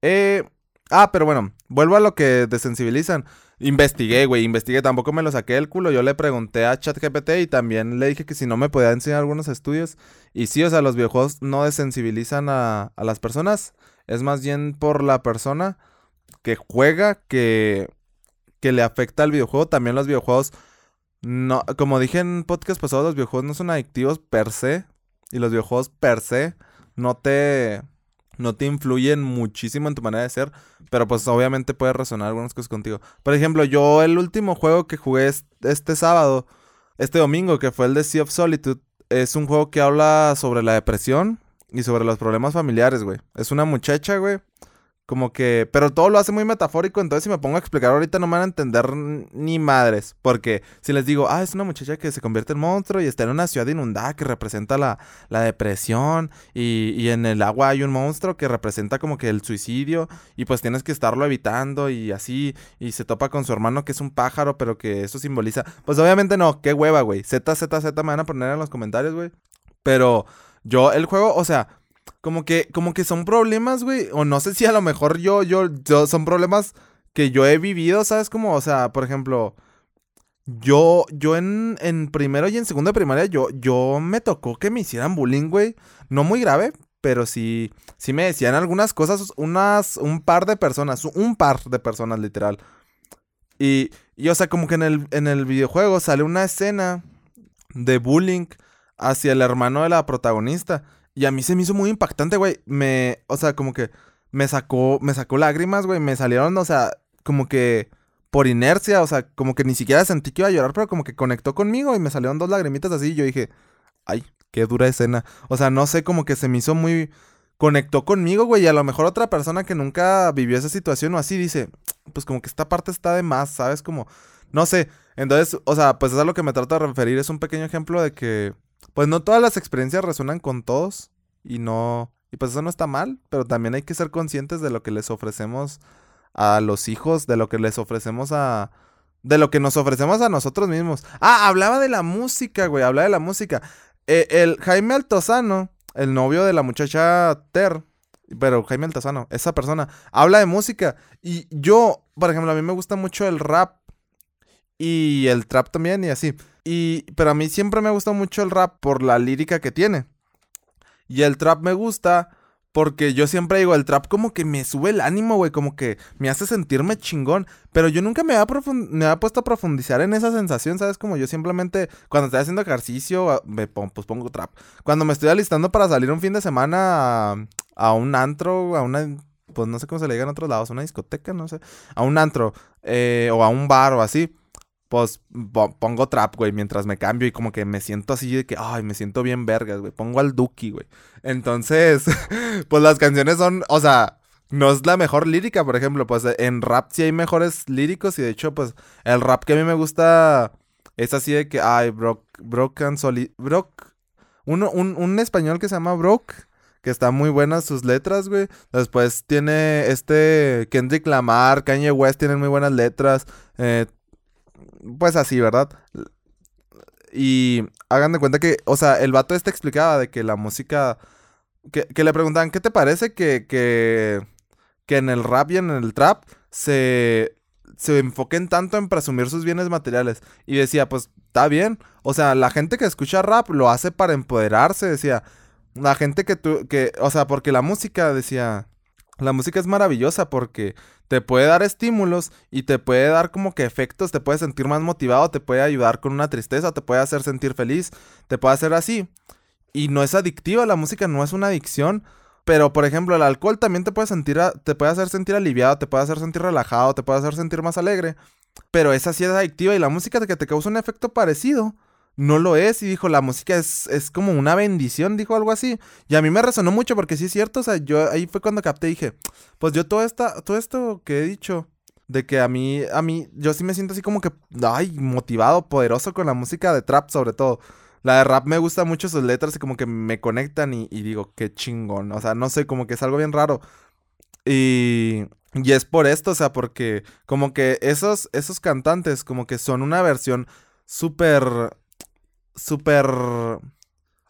Eh... Ah, pero bueno, vuelvo a lo que desensibilizan. Investigué, güey, investigué, tampoco me lo saqué del culo. Yo le pregunté a ChatGPT y también le dije que si no me podía enseñar algunos estudios. Y sí, o sea, los videojuegos no desensibilizan a, a las personas. Es más bien por la persona que juega que, que le afecta al videojuego. También los videojuegos, no, como dije en podcast pasado, los videojuegos no son adictivos per se. Y los videojuegos per se no te no te influyen muchísimo en tu manera de ser, pero pues obviamente puede resonar algunas cosas contigo. Por ejemplo, yo el último juego que jugué este sábado, este domingo, que fue el de Sea of Solitude, es un juego que habla sobre la depresión y sobre los problemas familiares, güey. Es una muchacha, güey, como que, pero todo lo hace muy metafórico, entonces si me pongo a explicar ahorita no me van a entender ni madres, porque si les digo, ah, es una muchacha que se convierte en monstruo y está en una ciudad inundada que representa la, la depresión y, y, en el agua hay un monstruo que representa como que el suicidio y pues tienes que estarlo evitando y así, y se topa con su hermano que es un pájaro, pero que eso simboliza, pues obviamente no, qué hueva, güey, Z, Z, Z me van a poner en los comentarios, güey, pero yo el juego, o sea... Como que, como que son problemas, güey. O no sé si a lo mejor yo, yo, son problemas que yo he vivido, ¿sabes? Como, o sea, por ejemplo, yo, yo en, en primero y en segundo de primaria, yo, yo me tocó que me hicieran bullying, güey. No muy grave, pero sí, sí me decían algunas cosas, unas, un par de personas, un par de personas, literal. Y, y o sea, como que en el, en el videojuego sale una escena de bullying hacia el hermano de la protagonista. Y a mí se me hizo muy impactante, güey. Me, o sea, como que me sacó, me sacó lágrimas, güey. Me salieron, o sea, como que por inercia, o sea, como que ni siquiera sentí que iba a llorar, pero como que conectó conmigo y me salieron dos lagrimitas así. Y yo dije, ay, qué dura escena. O sea, no sé, como que se me hizo muy. Conectó conmigo, güey. Y a lo mejor otra persona que nunca vivió esa situación o así dice, pues como que esta parte está de más, ¿sabes? Como, no sé. Entonces, o sea, pues es a lo que me trato de referir. Es un pequeño ejemplo de que pues no todas las experiencias resuenan con todos y no, y pues eso no está mal, pero también hay que ser conscientes de lo que les ofrecemos a los hijos, de lo que les ofrecemos a, de lo que nos ofrecemos a nosotros mismos. Ah, hablaba de la música, güey, hablaba de la música. Eh, el Jaime Altozano, el novio de la muchacha Ter, pero Jaime Altozano, esa persona, habla de música. Y yo, por ejemplo, a mí me gusta mucho el rap y el trap también y así. Y, pero a mí siempre me gusta mucho el rap por la lírica que tiene. Y el trap me gusta porque yo siempre digo, el trap como que me sube el ánimo, güey, como que me hace sentirme chingón. Pero yo nunca me había, me puesto a profundizar en esa sensación, ¿sabes? Como yo simplemente, cuando estoy haciendo ejercicio, ah, me pues pongo trap. Cuando me estoy alistando para salir un fin de semana a, un antro, a una, pues no sé cómo se le diga en otros lados, una discoteca, no sé, a un antro, eh, o a un bar o así pues pongo trap, güey, mientras me cambio y como que me siento así de que, ay, me siento bien vergas, güey. Pongo al Duki, güey. Entonces, pues las canciones son, o sea, no es la mejor lírica, por ejemplo, pues en rap sí hay mejores líricos y de hecho, pues el rap que a mí me gusta es así de que, ay, Brock, Broken Solid, Brock, uno, un, un español que se llama Brock que está muy buenas sus letras, güey. Después tiene este Kendrick Lamar, Kanye West tienen muy buenas letras. Eh, pues así, ¿verdad? Y hagan de cuenta que, o sea, el vato este explicaba de que la música, que, le preguntaban, ¿qué te parece que, que, que en el rap y en el trap se, se enfoquen tanto en presumir sus bienes materiales? Y decía, pues está bien, o sea, la gente que escucha rap lo hace para empoderarse, decía, la gente que tú, que, o sea, porque la música, decía, la música es maravillosa porque te puede dar estímulos y te puede dar como que efectos, te puede sentir más motivado, te puede ayudar con una tristeza, te puede hacer sentir feliz, te puede hacer así. Y no es adictiva, la música no es una adicción. Pero, por ejemplo, el alcohol también te puede, sentir te puede hacer sentir aliviado, te puede hacer sentir relajado, te puede hacer sentir más alegre. Pero esa sí es adictiva y la música que te causa un efecto parecido no lo es. Y dijo, la música es, es como una bendición, dijo algo así. Y a mí me resonó mucho porque sí es cierto. O sea, yo ahí fue cuando capté y dije, pues yo todo, esta, todo esto que he dicho, de que a mí, a mí, yo sí me siento así como que, ay, motivado, poderoso con la música de trap sobre todo. La de rap me gusta mucho sus letras y como que me conectan y, y digo, qué chingón. O sea, no sé, como que es algo bien raro. Y, y es por esto, o sea, porque como que esos, esos cantantes como que son una versión súper súper...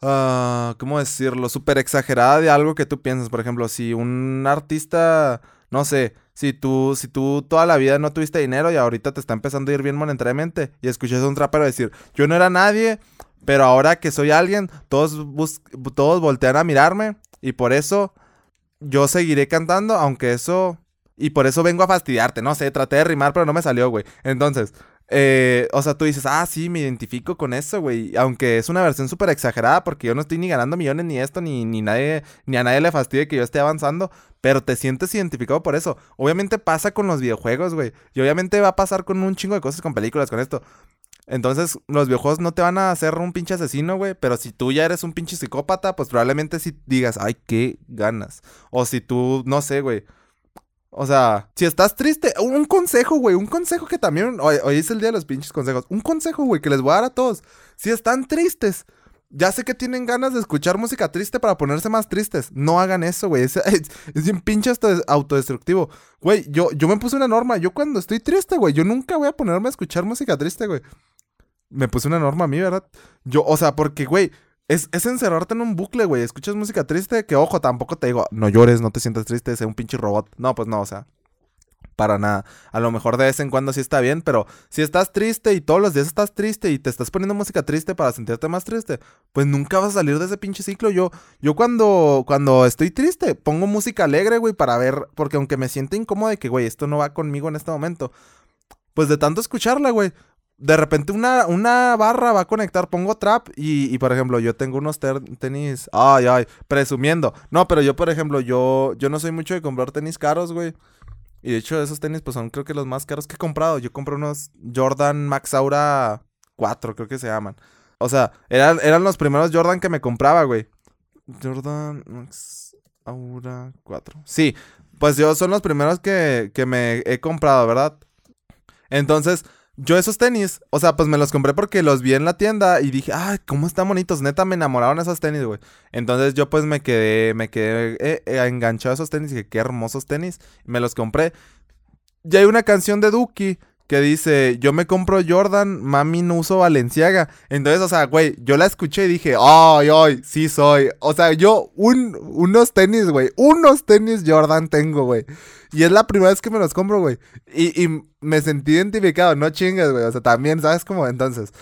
Uh, ¿Cómo decirlo? Súper exagerada de algo que tú piensas. Por ejemplo, si un artista, no sé, si tú, si tú toda la vida no tuviste dinero y ahorita te está empezando a ir bien monetariamente y escuchas a un trapero decir, yo no era nadie, pero ahora que soy alguien, todos, todos voltean a mirarme y por eso yo seguiré cantando, aunque eso... Y por eso vengo a fastidiarte, no sé, traté de rimar, pero no me salió, güey. Entonces, eh, o sea, tú dices, ah, sí, me identifico con eso, güey. Aunque es una versión súper exagerada porque yo no estoy ni ganando millones ni esto, ni, ni nadie, ni a nadie le fastidie que yo esté avanzando. Pero te sientes identificado por eso. Obviamente pasa con los videojuegos, güey. Y obviamente va a pasar con un chingo de cosas con películas, con esto. Entonces, los videojuegos no te van a hacer un pinche asesino, güey. Pero si tú ya eres un pinche psicópata, pues probablemente si digas, ay, qué ganas. O si tú, no sé, güey. O sea, si estás triste, un consejo, güey. Un consejo que también. Hoy, es el día de los pinches consejos. Un consejo, güey, que les voy a dar a todos. Si están tristes, ya sé que tienen ganas de escuchar música triste para ponerse más tristes. No hagan eso, güey. Es, es, bien pinche autodestructivo. Güey, yo, yo me puse una norma. Yo cuando estoy triste, güey, yo nunca voy a ponerme a escuchar música triste, güey me puse una norma a mí, ¿verdad? Yo, o sea, porque, güey, es, es, encerrarte en un bucle, güey. Escuchas música triste, que ojo, tampoco te digo, no llores, no te sientas triste, sé un pinche robot. No, pues no, o sea, para nada. A lo mejor de vez en cuando sí está bien, pero si estás triste y todos los días estás triste y te estás poniendo música triste para sentirte más triste, pues nunca vas a salir de ese pinche ciclo. Yo, yo cuando, cuando estoy triste, pongo música alegre, güey, para ver, porque aunque me siente incómodo de que, güey, esto no va conmigo en este momento, pues de tanto escucharla, güey, de repente una, una barra va a conectar, pongo trap y, y por ejemplo, yo tengo unos tenis, ay, ay, presumiendo. No, pero yo, por ejemplo, yo, yo no soy mucho de comprar tenis caros, güey. Y de hecho, esos tenis, pues son creo que los más caros que he comprado. Yo compré unos Jordan Max Aura 4, creo que se llaman. O sea, eran, eran los primeros Jordan que me compraba, güey. Jordan Max Aura 4. Sí, pues yo son los primeros que, que me he comprado, ¿verdad? Entonces, yo esos tenis, o sea, pues me los compré porque los vi en la tienda y dije, ay, cómo están bonitos, neta, me enamoraron esos tenis, güey. Entonces yo pues me quedé, me quedé eh, eh, enganchado a esos tenis y dije, qué hermosos tenis, me los compré. Y hay una canción de Duki que dice, yo me compro Jordan, mami no uso Valenciaga. Entonces, o sea, güey, yo la escuché y dije, ay, ay, sí soy. O sea, yo un, unos tenis, güey, unos tenis Jordan tengo, güey. Y es la primera vez que me los compro, güey. Y, y me sentí identificado, no chingas, güey. O sea, también, ¿sabes cómo? Entonces,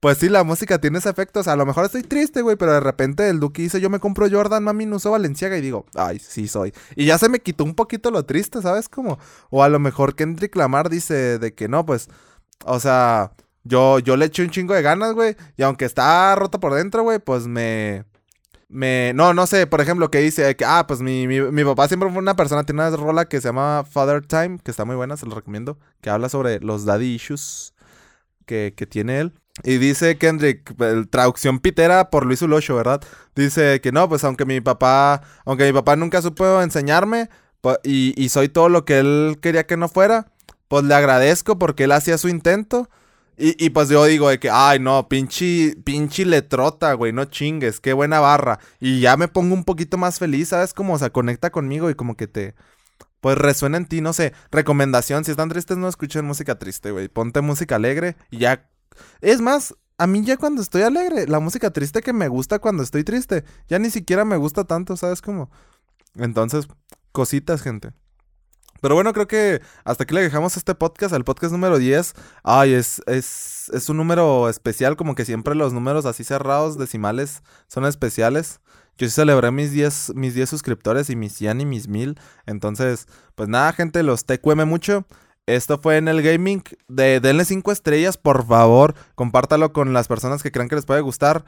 pues sí, la música tiene ese efecto. O sea, a lo mejor estoy triste, güey, pero de repente el Duque dice, yo me compro Jordan, mami, no uso Valenciaga. Y digo, ay, sí soy. Y ya se me quitó un poquito lo triste, ¿sabes cómo? O a lo mejor Kendrick Lamar dice de que no, pues, o sea, yo, yo le eché un chingo de ganas, güey. Y aunque está roto por dentro, güey, pues me... Me, no, no sé, por ejemplo, que dice que, ah, pues mi, mi, mi papá siempre fue una persona, tiene una rola que se llama Father Time, que está muy buena, se lo recomiendo, que habla sobre los daddy issues que, que tiene él. Y dice Kendrick, traducción pitera por Luis Ulocho, ¿verdad? Dice que no, pues aunque mi papá, aunque mi papá nunca supo enseñarme y, y, soy todo lo que él quería que no fuera, pues le agradezco porque él hacía su intento. Y, pues yo digo de que, ay no, pinche, pinche letrota, güey, no chingues, qué buena barra. Y ya me pongo un poquito más feliz, ¿sabes? Como se conecta conmigo y como que te, pues resuena en ti, no sé. Recomendación, si están tristes, no escuchen música triste, güey. Ponte música alegre y ya es más, a mí ya cuando estoy alegre, la música triste que me gusta cuando estoy triste, ya ni siquiera me gusta tanto, ¿sabes cómo? Entonces, cositas, gente. Pero bueno, creo que hasta aquí le dejamos este podcast, el podcast número 10. Ay, es, es, es un número especial, como que siempre los números así cerrados, decimales, son especiales. Yo sí celebré mis 10, mis 10 suscriptores y mis 100 y mis 1000. Entonces, pues nada, gente, los TQM mucho. Esto fue en el gaming. De, denle 5 estrellas, por favor. Compártalo con las personas que crean que les puede gustar.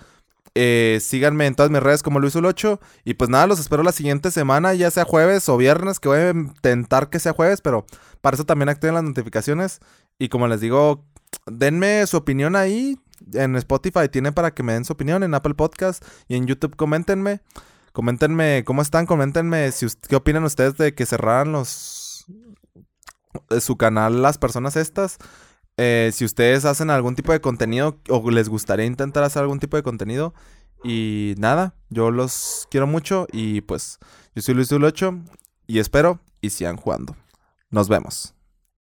Eh, síganme en todas mis redes como Luis 8 Y pues nada, los espero la siguiente semana, ya sea jueves o viernes, que voy a intentar que sea jueves, pero para eso también activen las notificaciones. Y como les digo, denme su opinión ahí. En Spotify tiene para que me den su opinión, en Apple Podcast y en YouTube coméntenme. Coméntenme cómo están, coméntenme si, qué opinan ustedes de que cerraran los su canal las personas estas. Eh, si ustedes hacen algún tipo de contenido o les gustaría intentar hacer algún tipo de contenido. Y nada, yo los quiero mucho y pues yo soy Luis 8 y espero y sigan jugando. Nos vemos.